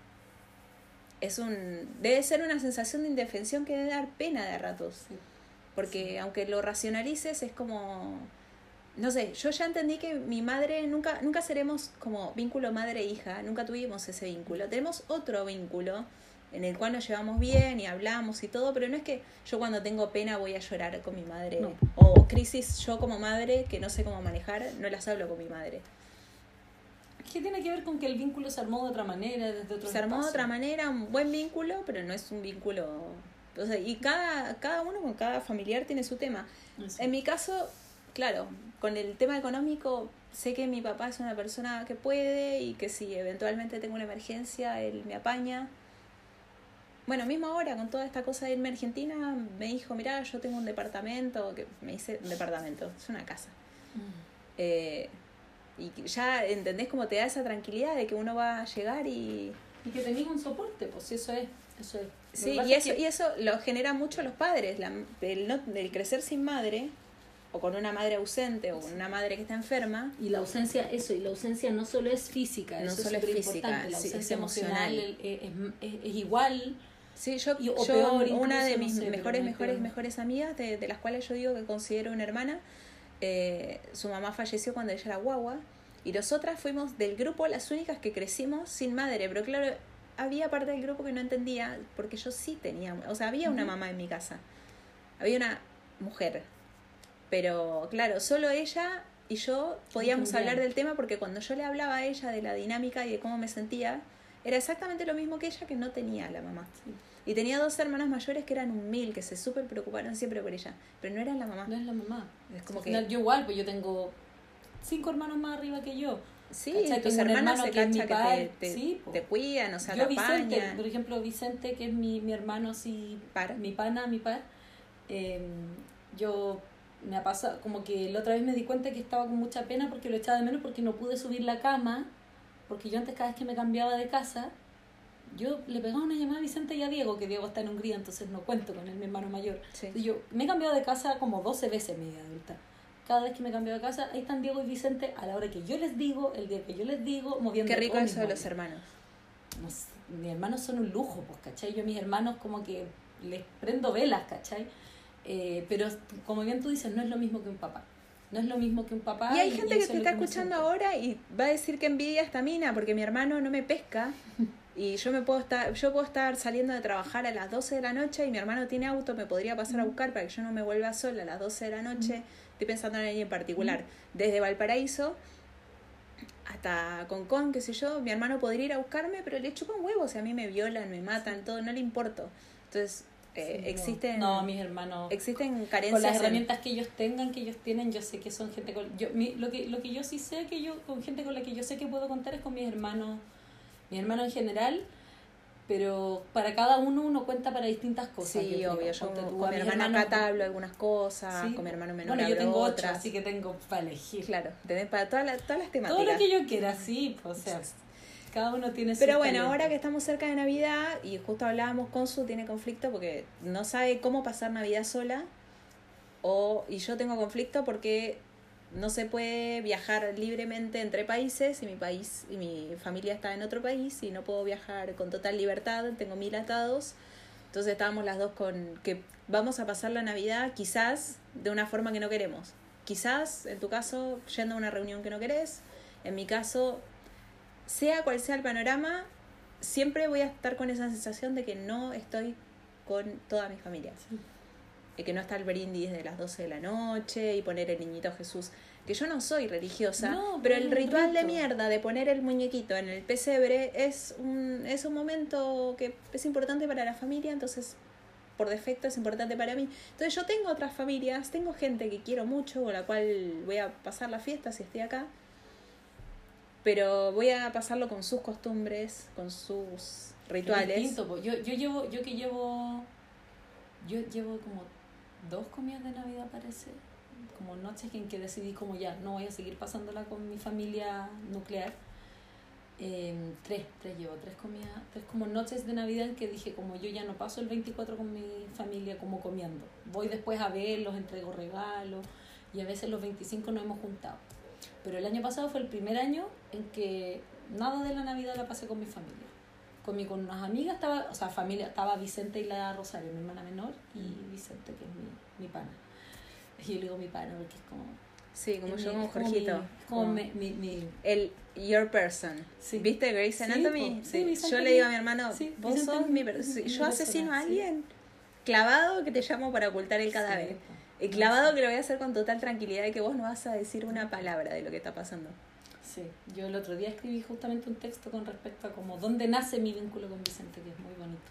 es un, debe ser una sensación de indefensión que debe dar pena de ratos. Sí. Porque aunque lo racionalices es como... No sé, yo ya entendí que mi madre nunca, nunca seremos como vínculo madre-hija, nunca tuvimos ese vínculo. Tenemos otro vínculo en el cual nos llevamos bien y hablamos y todo, pero no es que yo cuando tengo pena voy a llorar con mi madre. No. O crisis yo como madre que no sé cómo manejar, no las hablo con mi madre. Que tiene que ver con que el vínculo se armó de otra manera, desde otro Se armó de otra manera, un buen vínculo, pero no es un vínculo... O sea, y cada, cada uno con cada familiar tiene su tema. Eso. En mi caso, claro, con el tema económico, sé que mi papá es una persona que puede y que si eventualmente tengo una emergencia, él me apaña. Bueno, mismo ahora, con toda esta cosa de irme a Argentina, me dijo, mirá, yo tengo un departamento, que me dice un departamento, es una casa. Mm. Eh, y ya entendés cómo te da esa tranquilidad de que uno va a llegar y... Y que tenías un soporte, pues eso es. Eso es. Sí, y es eso, que- y eso lo genera mucho los padres, la, el, no, el crecer sin madre, o con una madre ausente, o con una madre que está enferma, Y la ausencia, eso, y la ausencia no solo es física, No eso solo es física, la sí, es ausencia emocional. emocional es, es- es- es igual. Sí, yo, Y- o yo peor una de no mis sé, mejores, mejores, mejores amigas, de, de las cuales yo digo que considero una hermana, eh, su mamá falleció cuando ella era guagua, y nosotras fuimos del grupo las únicas que crecimos sin madre, pero claro, había parte del grupo que no entendía, porque yo sí tenía, o sea, había una mamá en mi casa, había una mujer, pero claro, solo ella y yo podíamos hablar del tema porque cuando yo le hablaba a ella de la dinámica y de cómo me sentía, era exactamente lo mismo que ella que no tenía la mamá. Y tenía dos hermanas mayores que eran un mil, que se súper preocuparon siempre por ella, pero no eran la mamá. No es la mamá. Es como que... yo igual, pues yo tengo cinco hermanos más arriba que yo. Sí, ¿Cachai? tus hermanos hermano se que es mi que te, te, Sí, te cuidan, o sea, yo te Vicente, por ejemplo, Vicente, que es mi, mi hermano así, Par. mi pana, mi par, eh, yo me ha pasado, como que la otra vez me di cuenta que estaba con mucha pena porque lo echaba de menos porque no pude subir la cama, porque yo antes cada vez que me cambiaba de casa, yo le pegaba una llamada a Vicente y a Diego, que Diego está en Hungría, entonces no cuento con él, mi hermano mayor. Sí. Entonces yo me he cambiado de casa como 12 veces en mi vida adulta. Cada vez que me cambio de casa, ahí están Diego y Vicente a la hora que yo les digo, el día que yo les digo, moviendo Qué rico eso de los hermanos. no sé, mis hermanos son un lujo, pues, ¿cachai? Yo a mis hermanos como que les prendo velas, ¿cachai? Eh, pero como bien tú dices, no es lo mismo que un papá. No es lo mismo que un papá. Y hay gente que te está escuchando ahora y va a decir que envidia esta mina porque mi hermano no me pesca y yo me puedo estar yo puedo estar saliendo de trabajar a las 12 de la noche y mi hermano tiene auto, me podría pasar a buscar para que yo no me vuelva sola a las 12 de la noche. Estoy pensando en alguien en particular, desde Valparaíso hasta Concón, qué sé yo, mi hermano podría ir a buscarme, pero le chupan huevos, a mí me violan, me matan, todo, no le importo. Entonces, eh, Sí, no. existen No, mis hermanos. existen carencias Con las en- herramientas que ellos tengan, que ellos tienen, yo sé que son gente con... Yo, mi- lo, que, lo que yo sí sé que yo, con gente con la que yo sé que puedo contar es con mis hermanos, mis hermanos en general, pero para cada uno uno cuenta para distintas cosas. Sí, creo. obvio. Yo tú, con mi hermana hermanos- Cata hablo algunas cosas, Sí. con mi hermano menor Bueno, yo tengo ocho, otras. así que tengo para elegir. Claro, tenés para todas las, todas las temáticas. Todo lo que yo quiera, sí, pues, o sea, cada uno tiene su Pero bueno, talento. ahora que estamos cerca de Navidad y justo hablábamos con su, tiene conflicto porque no sabe cómo pasar Navidad sola. O, y yo tengo conflicto porque no se puede viajar libremente entre países y mi país y mi familia está en otro país y no puedo viajar con total libertad, tengo mil atados. Entonces estábamos las dos con que vamos a pasar la Navidad quizás de una forma que no queremos. Quizás, en tu caso, yendo a una reunión que no querés. En mi caso, sea cual sea el panorama, siempre voy a estar con esa sensación de que no estoy con toda mi familia. Sí. Y que no está el brindis de las 12 de la noche y poner el niñito Jesús. Que yo no soy religiosa, No, pero el ritual de mierda de poner el muñequito en el pesebre es un, es un momento que es importante para la familia, entonces por defecto es importante para mí. Entonces yo tengo otras familias, tengo gente que quiero mucho, con la cual voy a pasar la fiesta si estoy acá, pero voy a pasarlo con sus costumbres, con sus Es rituales. distinto, yo, yo llevo, yo que llevo, yo llevo como dos comidas de Navidad parece, como noches en que decidí como ya, no voy a seguir pasándola con mi familia nuclear. Eh, tres, tres llevo, tres comidas, tres como noches de Navidad en que dije como yo ya no paso el 24 con mi familia como comiendo. Voy después a verlos, entrego regalos y a veces los 25 nos hemos juntado. Pero el año pasado fue el primer año en que nada de la Navidad la pasé con mi familia. Con, mi, con unas amigas, estaba, o sea, familia, estaba Vicente y la Rosario, mi hermana menor, y Vicente, que es mi, mi pana. Y yo le digo mi pana porque es como... Sí, como yo como es como Jorgito. mi- como mi, El your person. Sí. ¿Viste Grey's Sí, Anatomy? po. Sí, Sí, yo le digo a mi- hermano, vos Vicente sos mi- mi, per- mi- sí, mi yo asesino a persona, alguien clavado que te llamo para ocultar el cadáver. Sí, po. Y clavado que lo voy a hacer con total tranquilidad de que vos no vas a decir una palabra de lo que está pasando. Sí, yo el otro día escribí justamente un texto con respecto a como dónde nace mi vínculo con Vicente, que es muy bonito.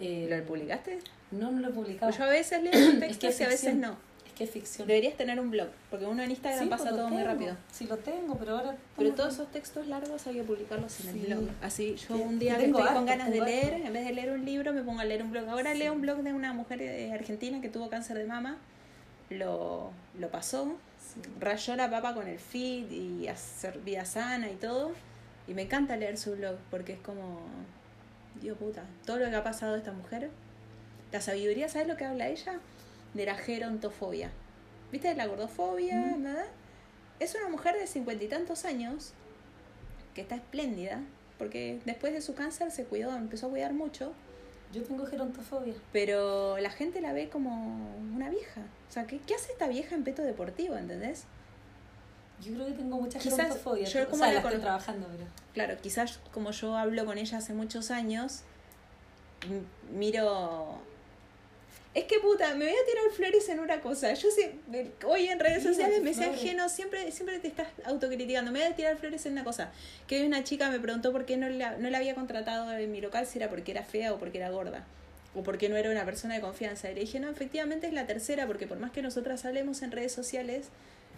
Eh, ¿Lo publicaste? No, no lo he publicado. Pues yo a veces leo un Es texto que y a veces no. Ficción. Deberías tener un blog, porque uno en Instagram Sí, pasa pues todo muy rápido. Sí, lo tengo, pero ahora... Pero todos esos textos largos hay que publicarlos en Sí. el blog. Así yo Sí, un día que estoy con ganas de leer, en vez de leer un libro, me pongo a leer un blog. Ahora leo un blog de una mujer eh, argentina que tuvo cáncer de mama, lo, lo pasó, rayó la papa con el feed y hacer vida sana y todo. Y me encanta leer su blog porque es como, Dios puta, todo lo que ha pasado a esta mujer. La sabiduría, ¿sabes lo que habla ella? De la gerontofobia. ¿Viste? La gordofobia, Mm. ¿verdad? Es una mujer de cincuenta y tantos años que está espléndida porque después de su cáncer se cuidó, empezó a cuidar mucho, Yo tengo gerontofobia. pero la gente la ve como una vieja. O sea, ¿qué, qué hace esta vieja en peto deportivo, entendés? Yo creo que tengo mucha Quizás gerontofobia. yo o como sea, la estoy trabajando, pero... Claro, quizás como yo hablo con ella hace muchos años, miro... Es que puta, me voy a tirar flores en una cosa. Yo sé, hoy en redes sociales me flores. Geno, siempre, siempre te estás autocriticando. Me voy a tirar flores en una cosa. Que hoy una chica me preguntó por qué no la, no la había contratado en mi local, si era porque era fea o porque era gorda. O porque no era una persona de confianza. Y le dije, no, efectivamente es la tercera, porque por más que nosotras hablemos en redes sociales,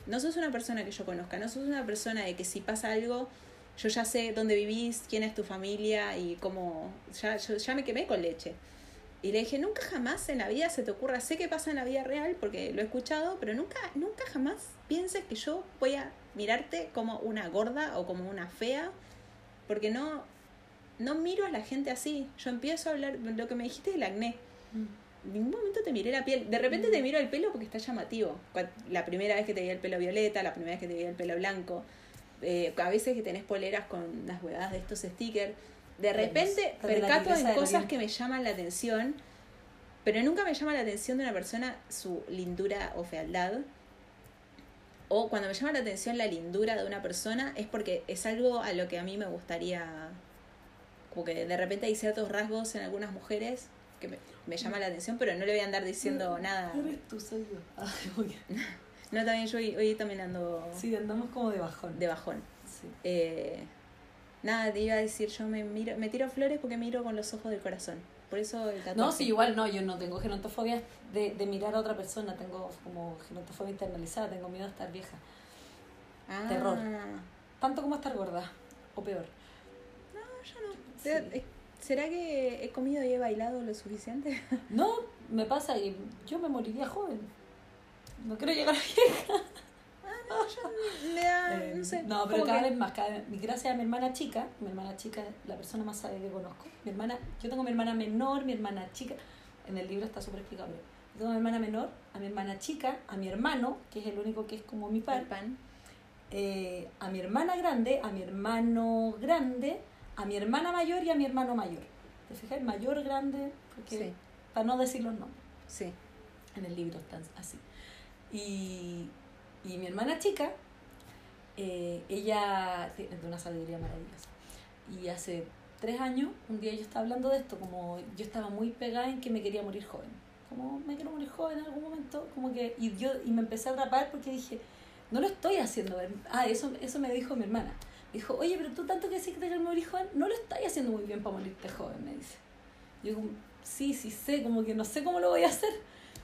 No sos una persona que yo conozca, no sos una persona de que si pasa algo, yo ya sé dónde vivís, quién es tu familia y cómo. Ya, yo, ya me quemé con leche. Y le dije, nunca jamás en la vida se te ocurra, sé que pasa en la vida real porque lo he escuchado, pero nunca, nunca jamás pienses que yo voy a mirarte como una gorda o como una fea, porque no, no miro a la gente así. Yo empiezo a hablar, lo que me dijiste del acné. En ningún momento te miré la piel. De repente te miro el pelo porque está llamativo. La primera vez que te vi el pelo violeta, la primera vez que te vi el pelo blanco. eh, a veces que tenés poleras con las huevadas de estos stickers. De repente percato en cosas que me llaman la atención, pero nunca me llama la atención de una persona su lindura o fealdad. O cuando me llama la atención la lindura de una persona es porque es algo a lo que a mí me gustaría, como que de repente hay ciertos rasgos en algunas mujeres que me, me llama la atención, pero no le voy a andar diciendo nada. No eres tú, soy yo. No, también yo hoy, hoy también ando Sí, andamos como de bajón. de bajón. Sí. Eh, nada, te iba a decir, yo me miro, me tiro flores porque miro con los ojos del corazón. Por eso el tatuaje. No, sí, igual no, yo no tengo gerontofobia de, de mirar a otra persona, tengo como gerontofobia internalizada, tengo miedo a estar vieja. Ah, terror. Tanto como a estar gorda, o peor. No, yo no. Eh, ¿Será que he comido y he bailado lo suficiente? No, me pasa y yo me moriría joven. No quiero llegar a vieja. Me da, Eh, no sé. no, pero cada que- vez más, cada vez, gracias a mi hermana chica, mi hermana chica es la persona más sabia que conozco. Mi hermana, yo tengo mi hermana menor, mi hermana chica, en el libro está súper explicable. Yo tengo a mi hermana menor, a mi hermana chica, a mi hermano, que es el único que es como mi par, pan. eh, a mi hermana grande, a mi hermano grande, a mi hermana mayor y a mi hermano mayor. ¿Te fijas? Mayor, grande, porque, Sí, para no decir los nombres. sí. En el libro están así. Y, y mi hermana chica, eh, ella tiene una sabiduría maravillosa. Y hace tres años, un día yo estaba hablando de esto, como yo estaba muy pegada en que me quería morir joven. Como me quiero morir joven en algún momento, como que, y yo y me empecé a atrapar porque dije, no lo estoy haciendo. Ah, eso, eso me dijo mi hermana. Me dijo, oye, pero tú tanto que decís que te quieres morir joven, no lo estás haciendo muy bien para morirte joven, me dice. Yo como, sí, sí sé, como que no sé cómo lo voy a hacer.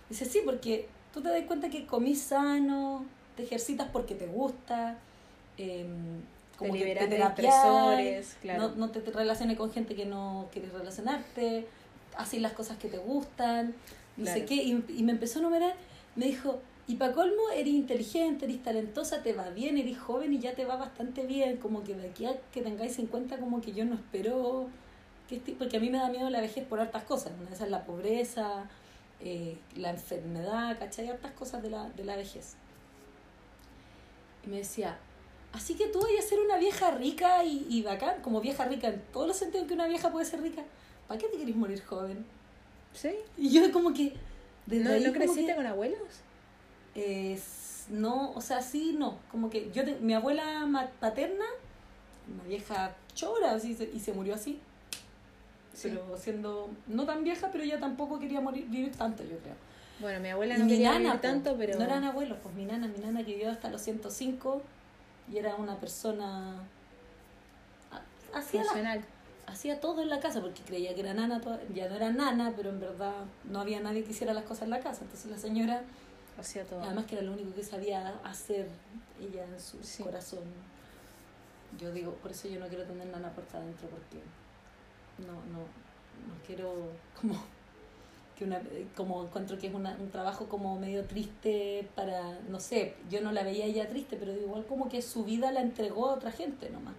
Dice, sí, porque tú te das cuenta que comís sano, te ejercitas porque te gusta, em, como te que te terapias, claro. no, no te, te relaciones con gente que no quieres relacionarte, haces las cosas que te gustan, no sé qué, y, y me empezó a enumerar, me dijo, y para colmo, eres inteligente, eres talentosa, te va bien, eres joven y ya te va bastante bien, como que de aquí a que tengáis en cuenta como que yo no espero, que este- porque a mí me da miedo la vejez por hartas cosas, una de esas es la pobreza, eh, la enfermedad, ¿cachai? Hartas cosas de la, de la vejez. Y me decía, así que tú vayas a ser una vieja rica y, y bacán, como vieja rica en todos los sentidos que una vieja puede ser rica, ¿para qué te querés morir joven? ¿Sí? Y yo como que... desde ¿No, ahí ¿no creciste que- con abuelos? es- no, o sea, sí, no. Como que yo, te- mi abuela paterna, una vieja chora, así, y se murió así. Sí. Pero siendo no tan vieja, pero ella tampoco quería morir, vivir tanto, yo creo. Bueno, mi abuela no mi quería nana, vivir tanto, pero... No eran abuelos, pues mi nana, mi nana que vivió hasta los 105 y era una persona... ha- Hacía, la- hacía todo en la casa porque creía que era nana, toda- ya no era nana, pero en verdad no había nadie que hiciera las cosas en la casa. Entonces la señora Hacía todo. Además que era lo único que sabía hacer ella en su Sí. corazón. Yo digo, por eso yo no quiero tener nana puerta adentro porque no, no, no quiero como que una como encuentro que es una, un trabajo como medio triste para, no sé, yo no la veía ella triste, pero igual como que su vida la entregó a otra gente nomás.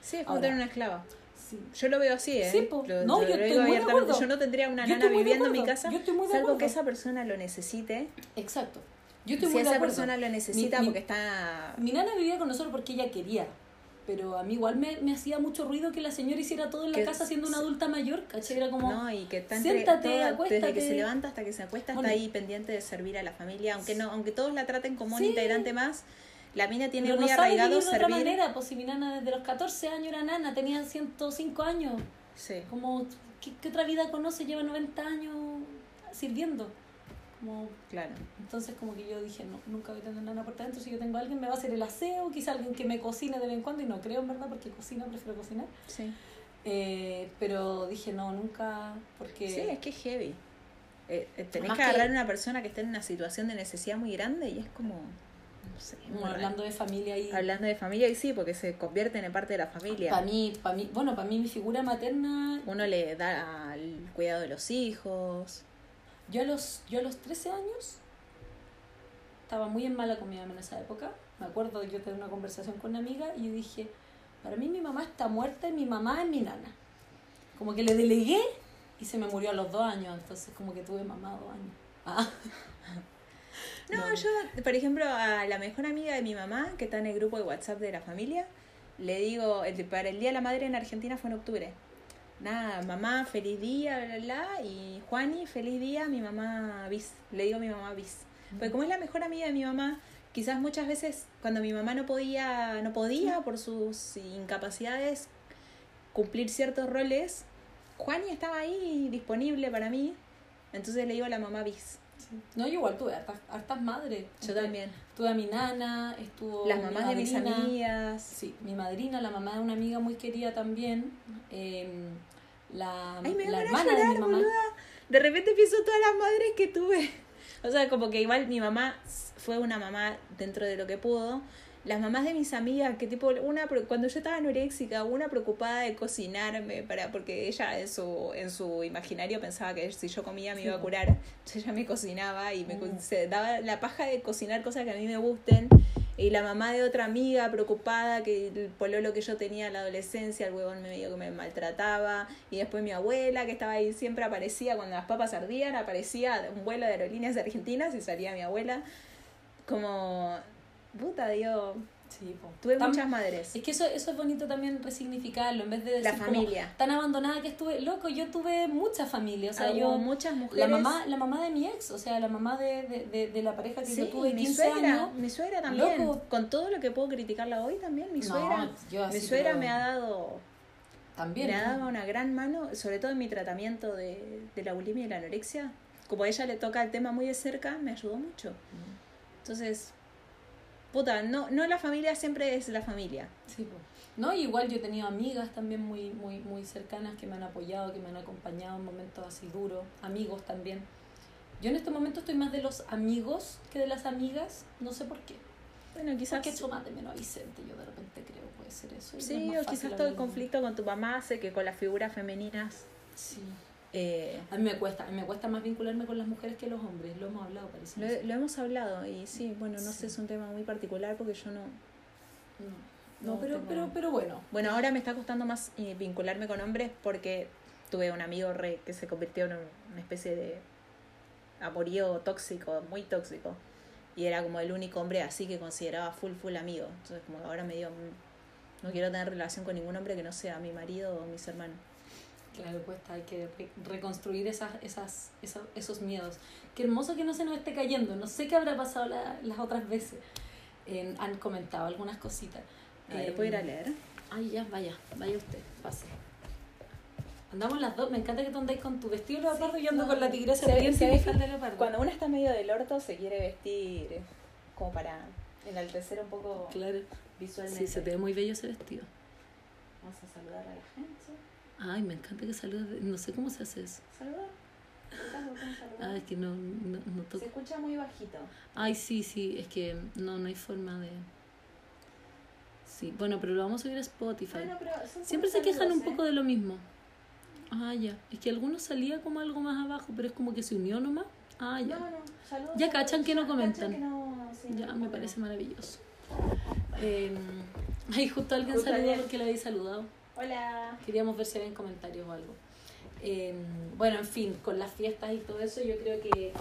Sí, es como Ahora- tener una esclava. Sí. Yo lo veo así, ¿eh? Sí, po. Lo- No, lo yo digo estoy muy de abiertamente. acuerdo. Yo no tendría una Yo nana de viviendo en mi casa, Yo estoy muy de salvo que acuerdo. esa persona lo necesite. Exacto. Yo estoy Si muy de esa acuerdo. persona lo necesita Mi- mi- porque está... Mi nana vivía con nosotros porque ella quería. Pero a mí igual me, me hacía mucho ruido que la señora hiciera todo en la Que casa siendo una adulta mayor, ¿cachai? Era como, No, y que está siéntate, toda- desde acuéstate. que se levanta hasta que se acuesta está ahí pendiente de servir a la familia, aunque no, aunque todos la traten como un Sí. integrante más, la mina tiene pero muy no arraigado de otra servir. manera. Pues si mi nana desde los 14 años era nana, tenía 105 años. Sí. Como, ¿qué, qué otra vida conoce? Lleva 90 años sirviendo. Como, Claro. entonces como que yo dije, no, nunca voy a tener nana por dentro. Si yo tengo a alguien, me va a hacer el aseo, quizá alguien que me cocine de vez en cuando. Y no creo, en verdad, porque cocina, prefiero cocinar. Sí. Eh, pero dije, no, nunca, porque... Sí, es que es heavy. Eh, eh, tenés que agarrar que- a una persona que está en una situación de necesidad muy grande y es como. no sé. Bueno, hablando de familia y... Hablando de familia, y sí, porque se convierten en parte de la familia. Para mí, para mí, bueno, para mí mi figura materna, Uno le da el cuidado de los hijos. Yo a los, yo a los 13 años estaba muy en mala con mi mamá en esa época. Me acuerdo yo tener una conversación con una amiga y yo dije, para mí mi mamá está muerta y mi mamá es mi nana. Como que le delegué y se me murió a los dos años, entonces como que tuve mamá dos años. Ah. No, yo, por ejemplo, a la mejor amiga de mi mamá, que está en el grupo de WhatsApp de la familia, le digo, el- para el Día de la Madre en Argentina fue en octubre. Nada, mamá, feliz día, bla, bla, bla. Y Juani, feliz día, mi mamá bis. Le digo a mi mamá bis. Porque como es la mejor amiga de mi mamá, quizás muchas veces cuando mi mamá no podía, no podía por sus incapacidades cumplir ciertos roles, Juani estaba ahí disponible para mí. Entonces le digo a la mamá bis. No, yo igual tuve hartas, hartas madres. Yo también. Tuve a mi nana, estuvo Las mi mamás de mis amigas. Sí, mi madrina, la mamá de una amiga muy querida también. eh, la, Ay, me la hermana de mi mamá. boluda. De repente pienso todas las madres que tuve. O sea, como que igual mi mamá fue una mamá dentro de lo que pudo. Las mamás de mis amigas, que tipo, una cuando yo estaba anoréxica, una preocupada de cocinarme para, porque ella en su, en su imaginario pensaba que si yo comía me iba a curar. Entonces ella me cocinaba y me Mm. se daba la paja de cocinar cosas que a mí me gusten. Y la mamá de otra amiga preocupada que el pololo que yo tenía en la adolescencia, el huevón me medio que me maltrataba. Y después mi abuela que estaba ahí siempre aparecía cuando las papas ardían, aparecía un vuelo de aerolíneas argentinas y salía mi abuela. Como, puta, digo, Sí, tuve Tan- muchas madres. Es que eso, eso es bonito también resignificarlo, en vez de decir La como, familia. tan abandonada que estuve. Loco, yo tuve mucha familia. O sea, yo. muchas mujeres. La mamá, la mamá de mi ex, o sea, la mamá de, de, de, de la pareja que Sí, yo tuve mi 15 suegra, años. mi suegra también. Loco. Con todo lo que puedo criticarla hoy también, mi No, suegra. yo así, mi suegra pero me ha dado También. me ha dado una gran mano, sobre todo en mi tratamiento de, de la bulimia y la anorexia. Como a ella le toca el tema muy de cerca, me ayudó mucho. Entonces, puta, no, no la familia siempre es la familia. Sí, po. No, igual yo he tenido amigas también muy, muy, muy cercanas que me han apoyado, que me han acompañado en momentos así duros, amigos también. Yo en este momento estoy más de los amigos que de las amigas, no sé por qué. Bueno, quizás... Porque he hecho más de menos a Vicente, yo de repente creo puede ser eso. es Sí, o quizás todo el conflicto con tu mamá hace que con las figuras femeninas... Sí. Eh, A mí me cuesta, me cuesta más vincularme con las mujeres que los hombres, lo hemos hablado, parece. lo, lo hemos hablado y sí, bueno, no Sí. sé, es un tema muy particular porque yo no... No, no, No, pero, tengo- pero, pero bueno. Bueno, ahora me está costando más eh, vincularme con hombres porque tuve un amigo re que se convirtió en un- una especie de amorío tóxico, muy tóxico. Y era como el único hombre así que consideraba full, full amigo. Entonces como ahora me dio... No quiero tener relación con ningún hombre que no sea mi marido o mis hermanos. Claro, cuesta, hay que re- reconstruir esas, esas, esos, esos miedos. Qué hermoso que no se nos esté cayendo. No sé qué habrá pasado la- las otras veces. Eh, han comentado algunas cositas. A ver, Eh, ¿puedo ir a leer? Ay, ya, vaya, vaya usted, pase. Andamos las dos, me encanta que tú andáis con tu vestido de leopardo y yo ando no, con la tigresa se se ve de. Cuando uno está medio del orto se quiere vestir como para enaltecer un poco Claro, visualmente. sí, se te ve muy bello ese vestido. Vamos a saludar a la gente. Ay, me encanta que saludes, no sé cómo se hace eso. Saludar. ¿Estás buscando saludar? Ay, es que no, no, no toco. Se escucha muy bajito. Ay, sí, sí, es que no, no hay forma de... Sí, bueno, pero lo vamos a subir a Spotify. Bueno, pero Siempre se quejan un saludos, poco de lo mismo. Ah, ya. Es que algunos salía como algo más abajo, pero es como que se unió nomás. Ah, ¿eh? ya. No, no, saludos. Ya cachan que no comentan. cachan que no- sí, Ya, me parece maravilloso. Eh, ay, justo alguien saludó porque le había saludado. Hola. Queríamos ver si había comentarios o algo. Eh, bueno, en fin, con las fiestas y todo eso, yo creo que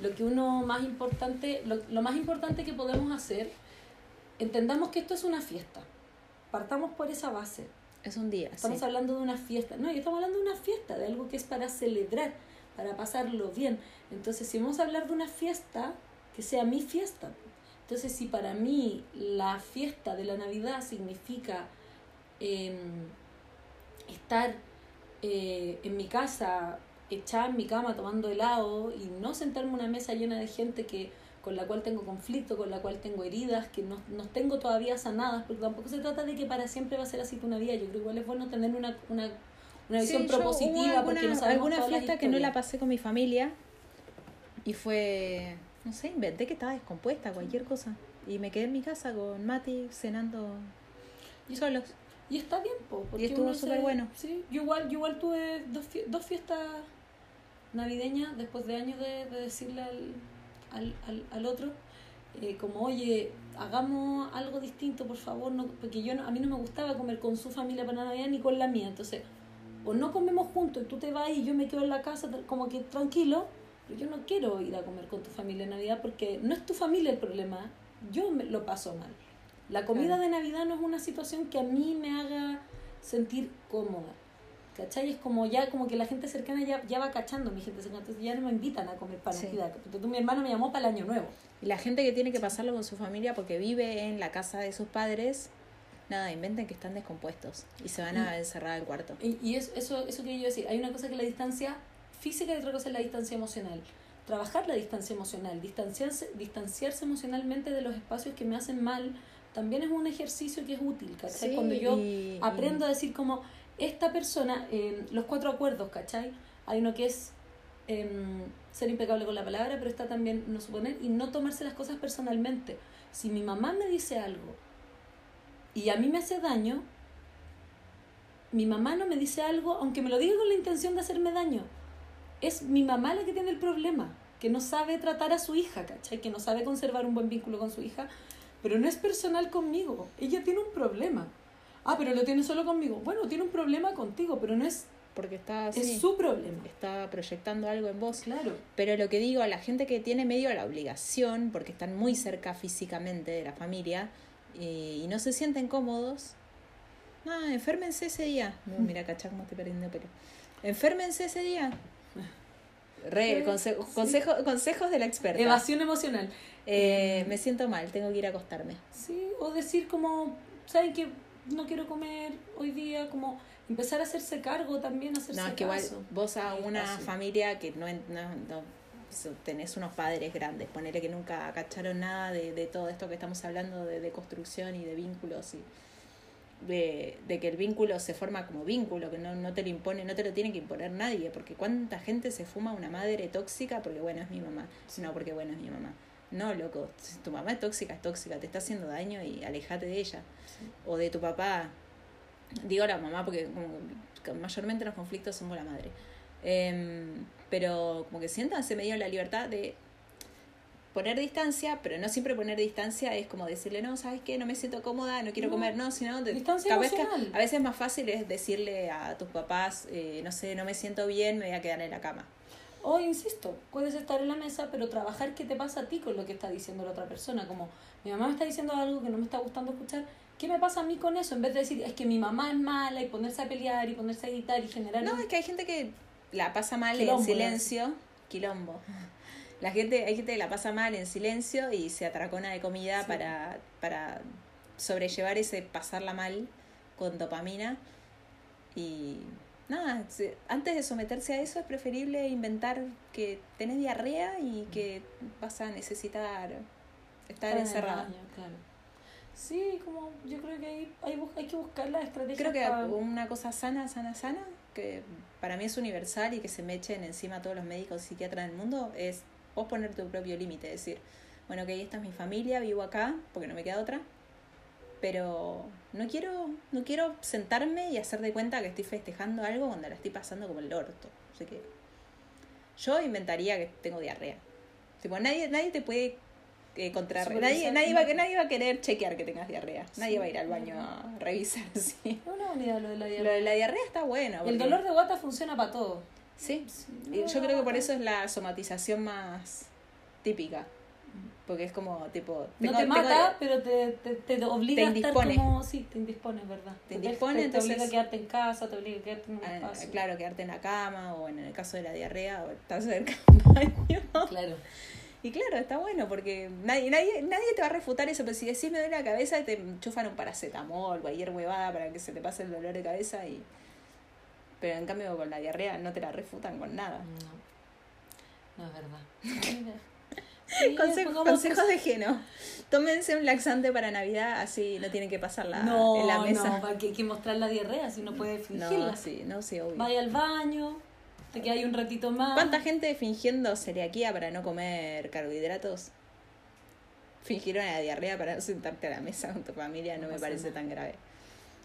lo que uno más importante, lo, lo más importante que podemos hacer, entendamos que esto es una fiesta. Partamos por esa base. Es un día. Estamos sí. hablando de una fiesta. No, estamos hablando de una fiesta, de algo que es para celebrar, para pasarlo bien. Entonces, si vamos a hablar de una fiesta, que sea mi fiesta. Entonces, si para mí la fiesta de la Navidad significa em, estar eh, en mi casa, echada en mi cama tomando helado y no sentarme a una mesa llena de gente que con la cual tengo conflicto, con la cual tengo heridas, que no, no tengo todavía sanadas, porque tampoco se trata de que para siempre va a ser así tu Navidad. Yo creo que igual es bueno tener una, una, una visión Sí, propositiva hubo porque alguna, no alguna fiesta que no la pasé con mi familia y fue, no sé, inventé que estaba descompuesta, cualquier cosa. Y me quedé en mi casa con Mati cenando solos. Y está bien, po, porque estuvo uno se- súper bueno. Sí, yo igual, yo igual tuve dos, dos fiestas navideñas después de años de, de decirle al, al, al, al otro, eh, como, oye, hagamos algo distinto, por favor, no, porque yo a mí no me gustaba comer con su familia para Navidad ni con la mía, entonces, o no comemos juntos y tú te vas y yo me quedo en la casa como que tranquilo, pero yo no quiero ir a comer con tu familia en Navidad porque no es tu familia el problema, yo me, lo paso mal. La comida Claro. de Navidad no es una situación que a mí me haga sentir cómoda. ¿Cachai? Es como ya, como que la gente cercana ya, ya va cachando mi gente cercana, entonces ya no me invitan a comer para Sí. Navidad. Tú, mi hermano me llamó para el año nuevo. Y la gente que tiene que pasarlo con su familia porque vive en la casa de sus padres, nada, inventen que están descompuestos y se van a encerrar al cuarto. Y, y es- eso, eso quería yo decir. Hay una cosa que es la distancia física y otra cosa es la distancia emocional. Trabajar la distancia emocional, distanciarse, distanciarse emocionalmente de los espacios que me hacen mal, también es un ejercicio que es útil, ¿cachai? Sí, Cuando yo y- aprendo a decir como, esta persona, eh, los cuatro acuerdos, ¿cachai? Hay uno que es em, ser impecable con la palabra, pero está también no suponer y no tomarse las cosas personalmente. Si mi mamá me dice algo y a mí me hace daño, mi mamá no me dice algo, aunque me lo diga con la intención de hacerme daño. Es mi mamá la que tiene el problema, que no sabe tratar a su hija, ¿cachai? Que no sabe conservar un buen vínculo con su hija, pero no es personal conmigo. Ella tiene un problema. Ah, pero lo tiene solo conmigo. Bueno, tiene un problema contigo, pero no es, Porque está es su problema. está proyectando algo en vos. Claro. Pero lo que digo, a la gente que tiene medio la obligación, porque están muy cerca físicamente de la familia y no se sienten cómodos, nada, enférmense ese día. No, mira, cachá cómo estoy perdiendo pelo. Enférmense ese día. Re, conse- sí. consejo- consejos de la experta. Evasión emocional. Eh, me siento mal, tengo que ir a acostarme. Sí, o decir como, ¿saben que no quiero comer hoy día? Como empezar a hacerse cargo también, hacerse No, es que igual vos a una familia que no, no, tenés unos padres grandes, ponele que nunca cacharon nada de, de todo esto que estamos hablando de, de construcción y de vínculos y de, de que el vínculo se forma como vínculo, que no, no te lo impone, no te lo tiene que imponer nadie, porque cuánta gente se fuma una madre tóxica porque bueno es mi mamá, no porque bueno es mi mamá. No, loco, si tu mamá es tóxica, es tóxica, te está haciendo daño y alejate de ella. O de tu papá, digo la mamá porque como mayormente los conflictos son con la madre. Em, pero como que siéntanse medio la libertad de poner distancia, pero no siempre poner distancia es como decirle, no, ¿sabes qué? No me siento cómoda, no quiero No. comer, no, sino de, Distancia que- emocional. a veces más fácil es decirle a tus papás, eh, no sé, no me siento bien, me voy a quedar en la cama. O, insisto, puedes estar en la mesa, pero trabajar qué te pasa a ti con lo que está diciendo la otra persona. Como, mi mamá me está diciendo algo que no me está gustando escuchar, ¿qué me pasa a mí con eso? En vez de decir, es que mi mamá es mala y ponerse a pelear y ponerse a gritar y generar... No, un- es que hay gente que la pasa mal Quilombo, en silencio. Quilombo. La gente, hay gente que la pasa mal en silencio y se atracona de comida Sí. para, para sobrellevar ese pasarla mal con dopamina. Y nada, antes de someterse a eso es preferible inventar que tenés diarrea y que vas a necesitar estar en encerrada. baño, claro. Sí, como yo creo que hay, hay, hay que buscar las estrategias Creo que para- una cosa sana, sana, sana, que para mí es universal y que se me echen encima todos los médicos y psiquiatras del mundo, es vos poner tu propio límite, decir, bueno, ok, esta es mi familia, vivo acá, porque no me queda otra, pero no quiero, no quiero sentarme y hacer de cuenta que estoy festejando algo cuando la estoy pasando como el orto. Así que yo inventaría que tengo diarrea. Tipo, nadie, nadie te puede eh, contrarre- Supervisar, nadie, nadie, va, nadie va a querer chequear que tengas diarrea. Nadie Sí, va a ir al baño a revisar, sí. Una unidad lo de la Lo diarrea. de la diarrea está bueno. El dolor de guata funciona para todo. Sí. No, yo creo que por eso es la somatización más típica. Porque es como, tipo... No te tengo- mata, pero te, te, te obliga Te a estar como... Sí, te indispone, ¿verdad? Te indispone, te, te entonces- obliga a quedarte en casa, te obliga a quedarte en un ah, espacio. claro, quedarte en la cama o en el caso de la diarrea o estar cerca de un baño. Claro. Y claro, está bueno porque nadie, nadie, nadie te va a refutar eso, pero si decís me duele la cabeza, te enchufan un paracetamol, cualquier huevada para que se te pase el dolor de cabeza y... Pero en cambio con la diarrea no te la refutan con nada. No, no es verdad. Sí, Consejo- consejos de Geno. Tómense un laxante para Navidad, así no tienen que pasarla no, en la mesa. no, para que, que mostrar la diarrea si no puede fingirla. No, sí, no, sí, obvio. Vaya al baño, te quedas ahí un ratito más. ¿Cuánta gente fingiendo celiaquía para no comer carbohidratos? fingir una diarrea para no sentarte a la mesa con tu familia no, No me parece nada. tan grave.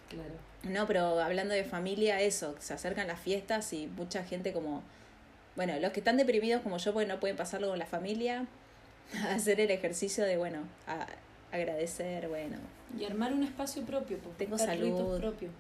Claro. No, pero hablando de familia, eso, se acercan las fiestas y mucha gente como, bueno, los que están deprimidos como yo porque no pueden pasarlo con la familia, hacer el ejercicio de, bueno, a- agradecer, bueno, Y armar un espacio propio, pues, Tengo salud. propios.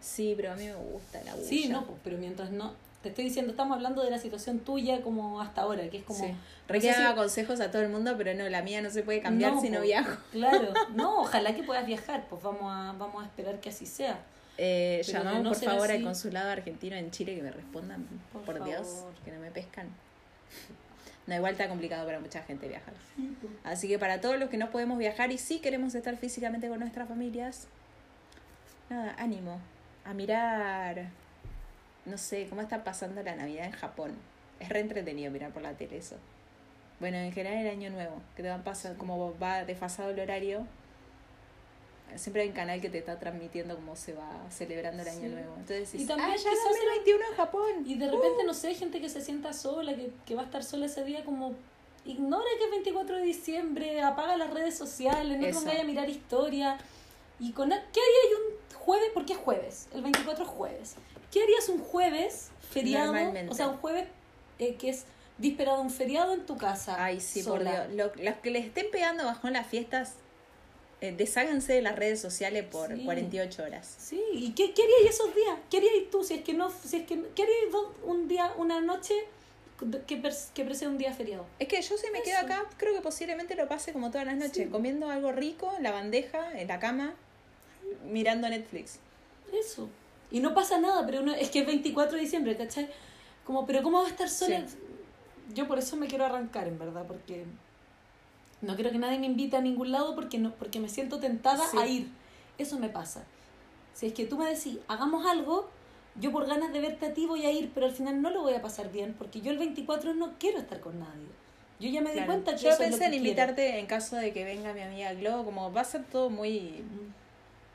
sí, pero a mí me gusta la bulla. Sí, no, pues, pero mientras no. Te estoy diciendo, estamos hablando de la situación tuya como hasta ahora, que es como. Sí. no Re sé que si- haga consejos a todo el mundo, pero no, la mía no se puede cambiar No, si no po. viajo. Claro, no, ojalá que puedas viajar, pues vamos a, vamos a esperar que así sea. Eh, llamamos no por favor así- al consulado argentino en Chile que me respondan, por, Por Dios, que no me pescan. No, igual está complicado para mucha gente viajar. Así que para todos los que no podemos viajar y sí queremos estar físicamente con nuestras familias, nada, ánimo a mirar, no sé, cómo está pasando la Navidad en Japón. Es re entretenido mirar por la tele eso. Bueno, en general el año nuevo, que te van pasando, como va desfasado el horario. Siempre hay un canal que te está transmitiendo cómo se va celebrando el año Sí. nuevo. Entonces Y también ah, ya quizás 2021 en Japón. Y de repente, no sé, hay gente que se sienta sola, que, que va a estar sola ese día, como ignora que es 24 de diciembre, apaga las redes sociales, no pongas a mirar historia. ¿Y con, ¿Qué harías un jueves? Porque es jueves, el 24 es jueves. ¿Qué harías un jueves feriado? O sea, un jueves eh, que es víspera de un feriado en tu casa. Ay, sí, sola. por Dios. Lo- los que les estén pegando bajón las fiestas, eh, desháganse de las redes sociales por Sí. 48 horas. Sí, ¿y qué, qué harías esos días? ¿Qué harías tú si es que no, si es que, ¿qué harías un día, una noche que, que precede un día feriado? Es que yo si me quedo acá, creo que posiblemente lo pase como todas las noches, Sí. comiendo algo rico en la bandeja, en la cama, mirando Netflix. Eso. Y no pasa nada, pero uno, es que es 24 de diciembre, ¿cachai? Como, pero ¿cómo va a estar sola? Sí. Yo por eso me quiero arrancar, en verdad, porque no quiero que nadie me invite a ningún lado porque no porque me siento tentada Sí. a ir. Eso me pasa. Si es que tú me decís, hagamos algo, yo por ganas de verte a ti voy a ir, pero al final no lo voy a pasar bien porque yo el 24 no quiero estar con nadie. Yo ya me di cuenta que Yo eso es lo pensé en invitarte en caso de que venga mi amiga Glo, como va a ser todo muy... quiero.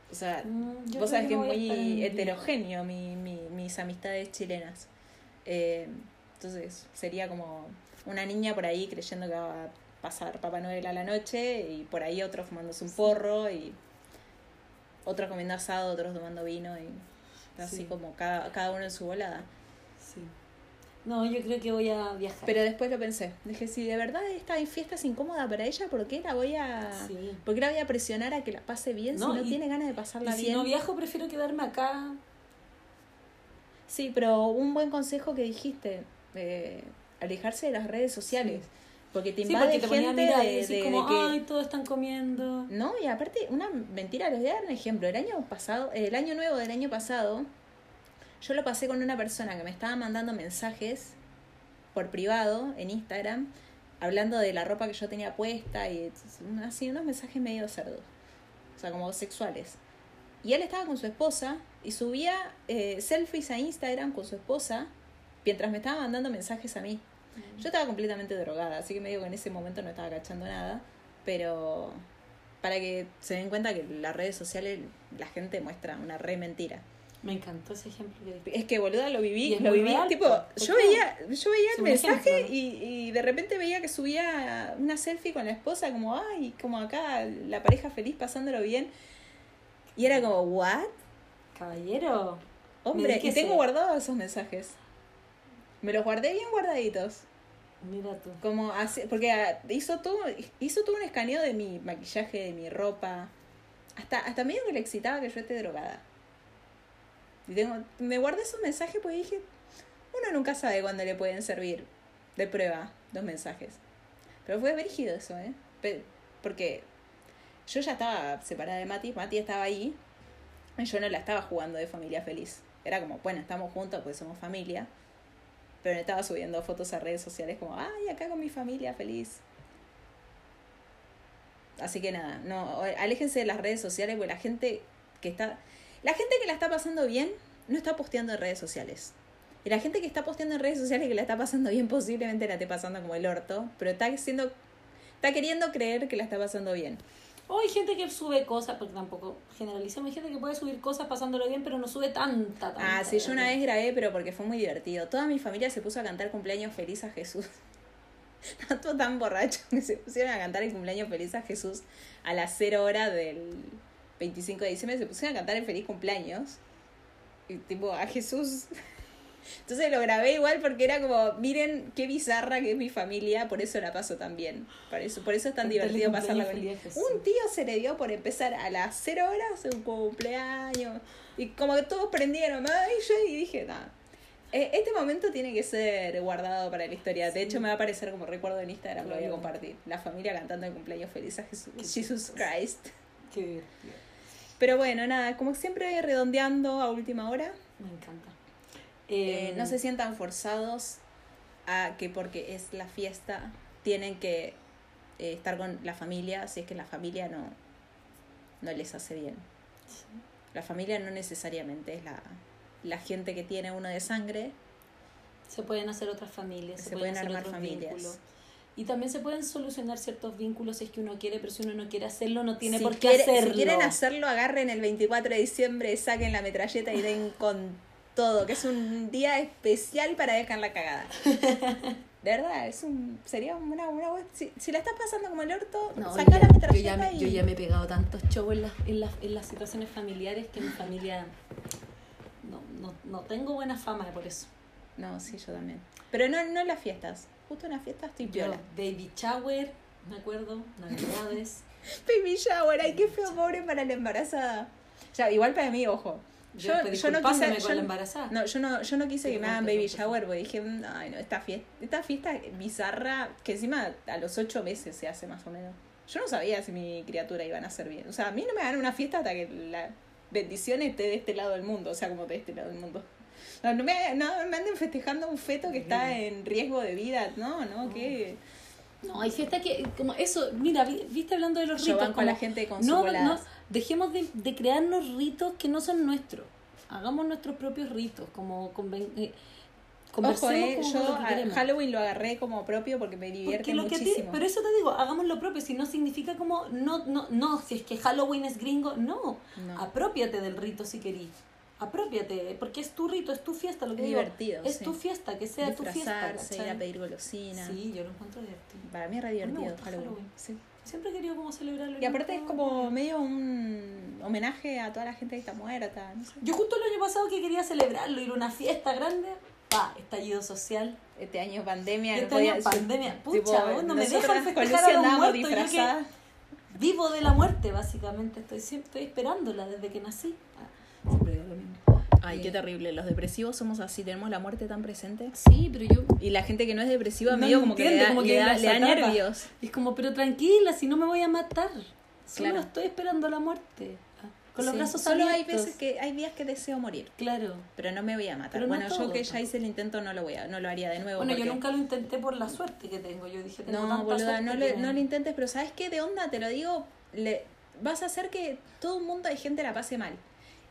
O sea, Mm, yo vos sabés que es muy heterogéneo mi, mi, mis amistades chilenas. Eh, entonces sería como una niña por ahí creyendo que va a pasar Papá Noel a la noche y por ahí otro fumándose un porro y otros comiendo asado, otros tomando vino y así Sí. como cada, cada uno en su volada. Sí. No, yo creo que voy a viajar. Pero después lo pensé. Dije, si de verdad esta fiesta es incómoda para ella, ¿por qué la voy a... Sí. ¿Por qué la voy a presionar a que la pase bien No, si no y- tiene ganas de Y pasarla si bien? no viajo, prefiero quedarme acá. Sí, pero un buen consejo que dijiste, eh, alejarse de las redes sociales, porque te Sí, invade porque te gente mirar de, como, de que... ay, todos están comiendo. No, y aparte, una mentira, les voy a dar un ejemplo. El año pasado, el año nuevo del año pasado, yo lo pasé con una persona que me estaba mandando mensajes por privado en Instagram, hablando de la ropa que yo tenía puesta y así, unos mensajes medio cerdos, o sea, como sexuales. Y él estaba con su esposa y subía eh, selfies a Instagram con su esposa mientras me estaba mandando mensajes a mí. Yo estaba completamente drogada, así que me digo que en ese momento no estaba cachando nada, pero para que se den cuenta que las redes sociales la gente muestra una re mentira. Me encantó ese ejemplo que diste. Es que boluda lo viví, lo viví, real, tipo, po, yo veía, yo veía el mensaje ejemplo. y, y de repente veía que subía una selfie con la esposa, como, ay, como acá, la pareja feliz pasándolo bien. Y era como, ¿what? Caballero. Hombre, y tengo guardados esos mensajes. Me los guardé bien guardaditos. Mira tú. Como así, porque ah, hizo todo, hizo todo un escaneo de mi maquillaje, de mi ropa. Hasta, hasta medio que le excitaba que yo esté drogada. Y tengo, me guardé esos mensajes porque dije, uno nunca sabe cuándo le pueden servir de prueba los mensajes. Pero fue brígido eso, ¿eh? Porque yo ya estaba separada de Mati, Mati estaba ahí, y yo no la estaba jugando de familia feliz. Era como, bueno, estamos juntos pues somos familia. Pero estaba subiendo fotos a redes sociales como, ay, acá con mi familia feliz. Así que nada, no, aléjense de las redes sociales porque la gente que está. La gente que la está pasando bien no está posteando en redes sociales. Y la gente que está posteando en redes sociales que la está pasando bien posiblemente la esté pasando como el orto, pero está siendo. está queriendo creer que la está pasando bien. O hay gente que sube cosas, porque tampoco generalicemos, hay gente que puede subir cosas pasándolo bien, pero no sube tanta, tanta. Ah, sí, yo una vez grabé, pero porque fue muy divertido. Toda mi familia se puso a cantar cumpleaños feliz a Jesús. Todos tan borrachos que se pusieron a cantar el cumpleaños feliz a Jesús a las 0 hora del 25 de diciembre. Se pusieron a cantar el feliz cumpleaños. Y tipo, a Jesús. Entonces lo grabé igual porque era como, miren qué bizarra que es mi familia, por eso la paso tan bien. Por eso, por eso es tan divertido pasarla con Un tío se le dio por empezar a las 0 horas un cumpleaños. Y como que todos prendieron, ay, yo y dije, nada. Este momento tiene que ser guardado para la historia. De hecho, me va a aparecer como recuerdo en Instagram, lo voy a compartir. La familia cantando el cumpleaños feliz a Jesús, Jesus Christ. Qué divertido. Pero bueno, nada, como siempre redondeando a última hora. Me encanta. Eh, no se sientan forzados a que porque es la fiesta tienen que eh, estar con la familia si es que la familia no, no les hace bien. La familia no necesariamente es la, la gente que tiene uno de sangre. Se pueden hacer otras familias, se, Se pueden, pueden hacer armar otros familias. vínculos. Y también se pueden solucionar ciertos vínculos si es que uno quiere, pero si uno no quiere hacerlo, no tiene si, por qué quiere- hacerlo. si quieren hacerlo, agarren el 24 de diciembre, saquen la metralleta y den con todo, que es un día especial para dejar la cagada. De verdad, es un, sería una, una buena- si, si la estás pasando como el orto, No, saca la yo, ya me, y... yo ya me he pegado tantos shows en las, en, las, en las situaciones familiares que mi familia no, no, no tengo buena fama por eso. No, sí, yo también. Pero no, no en las fiestas. Justo en las fiestas estoy piola. baby shower, me acuerdo, navidades. Baby shower, ay, qué feo, pobre para la embarazada. Ya, igual para mí, ojo. Yo, yo no quise, con yo, la embarazada. no, yo no, yo no quise que me hagan baby shower porque dije, "Mm, ay no, esta fiesta, esta fiesta bizarra, que encima a los ocho meses se hace más o menos. Yo no sabía si mi criatura iba a nacer bien. O sea, a mí no me dan una fiesta hasta que la bendición esté de este lado del mundo, o sea, como de este lado del mundo. No, no me, no me anden festejando un feto que está en riesgo de vida, no, no, que No, hay fiestas que, como eso, mira, vi- viste hablando de los yo ritos. banco a la como- gente con no, su no, dejemos de, de crearnos ritos que no son nuestros. Hagamos nuestros propios ritos, como conven, eh, Ojo, eh, como yo lo. Halloween lo agarré como propio porque me divierte Porque lo que te- muchísimo. pero eso te digo, hagamos lo propio, si no significa como, no, no, no, si es que Halloween es gringo, no, No. apropiate del rito si querís, apropiate, porque es tu rito, es tu fiesta, lo que Es digo, divertido, es sí. tu fiesta, que sea tu fiesta, ir a pedir golosina. Sí, yo lo encuentro divertido. Para mí es re divertido. Halloween. Sí. Siempre he querido como celebrarlo. Y aparte es como medio un homenaje a toda la gente que está muerta. No sé. Yo justo el año pasado que quería celebrarlo, ir a una fiesta grande, pa, estallido social. Este año pandemia. Este no podía, año yo- pandemia. Pucha, tipo, vos no me dejan festejar a los muertos, yo que-. Vivo de la muerte, básicamente. Estoy siempre estoy esperándola desde que nací. Ah, siempre digo lo mismo. Ay, qué terrible. Los depresivos somos así, tenemos la muerte tan presente. Sí, pero yo... Y la gente que no es depresiva, No medio como que le da, como le que da, los le da ataca. nervios. Es como, pero tranquila, si no me voy a matar. Solo Claro. estoy esperando la muerte. Ah, Con los Sí. brazos Solo hay abiertos. veces que hay días que deseo morir, Claro. pero no me voy a matar. No bueno, yo que ya hice el intento no lo voy a, no lo haría de nuevo. Bueno, yo nunca lo intenté por la suerte que tengo. Yo dije, tengo No, tanta boluda, suerte no, que le, me- no lo intentes, pero ¿sabes qué? De onda, te lo digo, le, vas a hacer que todo un mundo de gente la pase mal.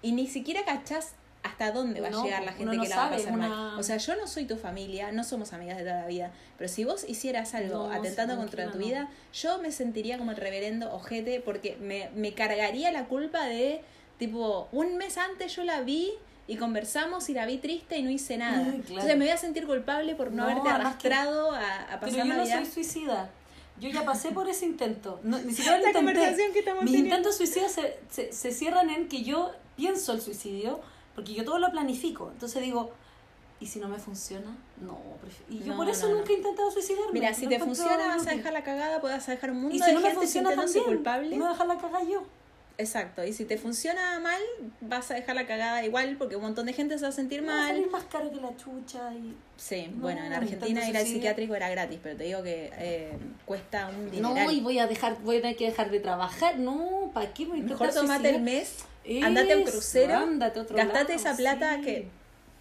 Y ni siquiera cachás hasta dónde va No, a llegar la gente no que la va a pasar una- mal. O sea, yo no soy tu familia, no somos amigas de toda la vida, pero si vos hicieras algo No, atentando contra tu vida, yo me sentiría como el reverendo ojete porque me, me cargaría la culpa de, tipo, un mes antes yo la vi y conversamos y la vi triste y no hice nada. Claro. Entonces me voy a sentir culpable por no, No, haberte que- arrastrado a, a Pero pasar yo no soy suicida. Yo ya pasé por ese intento. No, ni siquiera lo La intenté. conversación que estamos Mis teniendo. intentos suicidas se, se, se cierran en que yo pienso el suicidio, porque yo todo lo planifico. Entonces digo, ¿y si no me funciona? No, Y yo No, por eso no, no. nunca he intentado suicidarme. Mira, si te funciona, vas a dejar la cagada, puedes dejar un mundo Y de si no me gente funciona sintiéndose también, culpable. me voy a dejar la cagada yo. Exacto, y si te funciona mal, vas a dejar la cagada igual porque un montón de gente se va a sentir Me va a mal. salir más caro que la chucha y... Sí, No, bueno, en Argentina ir al psiquiátrico era gratis, pero te digo que eh, cuesta un dineral. No, y voy a dejar, voy a tener que dejar de trabajar. No, ¿para qué voy a Mejor tomate el suicidar? Andate a un crucero, ándate a otro gastate lado, esa plata sí. que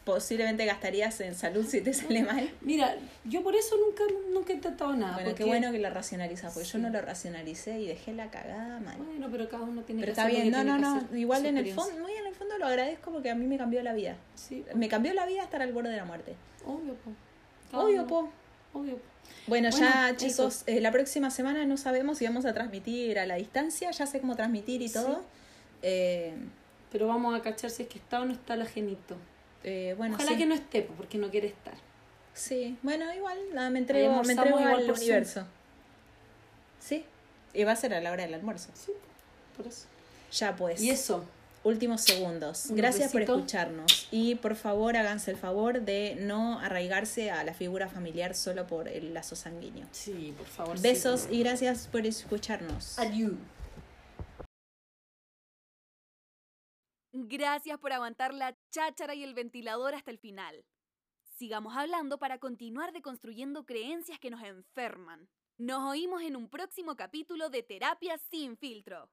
posiblemente gastarías en salud si te sale mal. Mira, yo por eso nunca, nunca he intentado nada. Bueno, porque- qué bueno que lo racionalizas, porque yo Sí. no lo racionalicé y dejé la cagada mal. Bueno, pero cada uno tiene Pero que está hacer lo bien, no, no, no. Igual en el fondo, muy en el fondo lo agradezco porque a mí me cambió la vida. Sí, Me cambió la vida estar al borde de la muerte. obvio, po. Cada Obvio, uno, po. Obvio. Bueno, Bueno, ya chicos, eh, la próxima semana no sabemos si vamos a transmitir a la distancia, ya sé cómo transmitir y Sí. Eh, Pero vamos a cachar si es que está o no está la genito. eh, bueno, Ojalá sí. que no esté, po, porque no quiere estar. Sí, bueno, igual, nada, me entrego, me entrego igual al universo. Sí, y va a ser a la hora del almuerzo. Sí, por eso. Ya pues. Y eso. Últimos segundos. Un Gracias por escucharnos. Y por favor, háganse el favor de no arraigarse a la figura familiar solo por el lazo sanguíneo. Sí, por favor. Besos y gracias por escucharnos. Adiós. Gracias por aguantar la cháchara y el ventilador hasta el final. Sigamos hablando para continuar deconstruyendo creencias que nos enferman. Nos oímos en un próximo capítulo de Terapia sin filtro.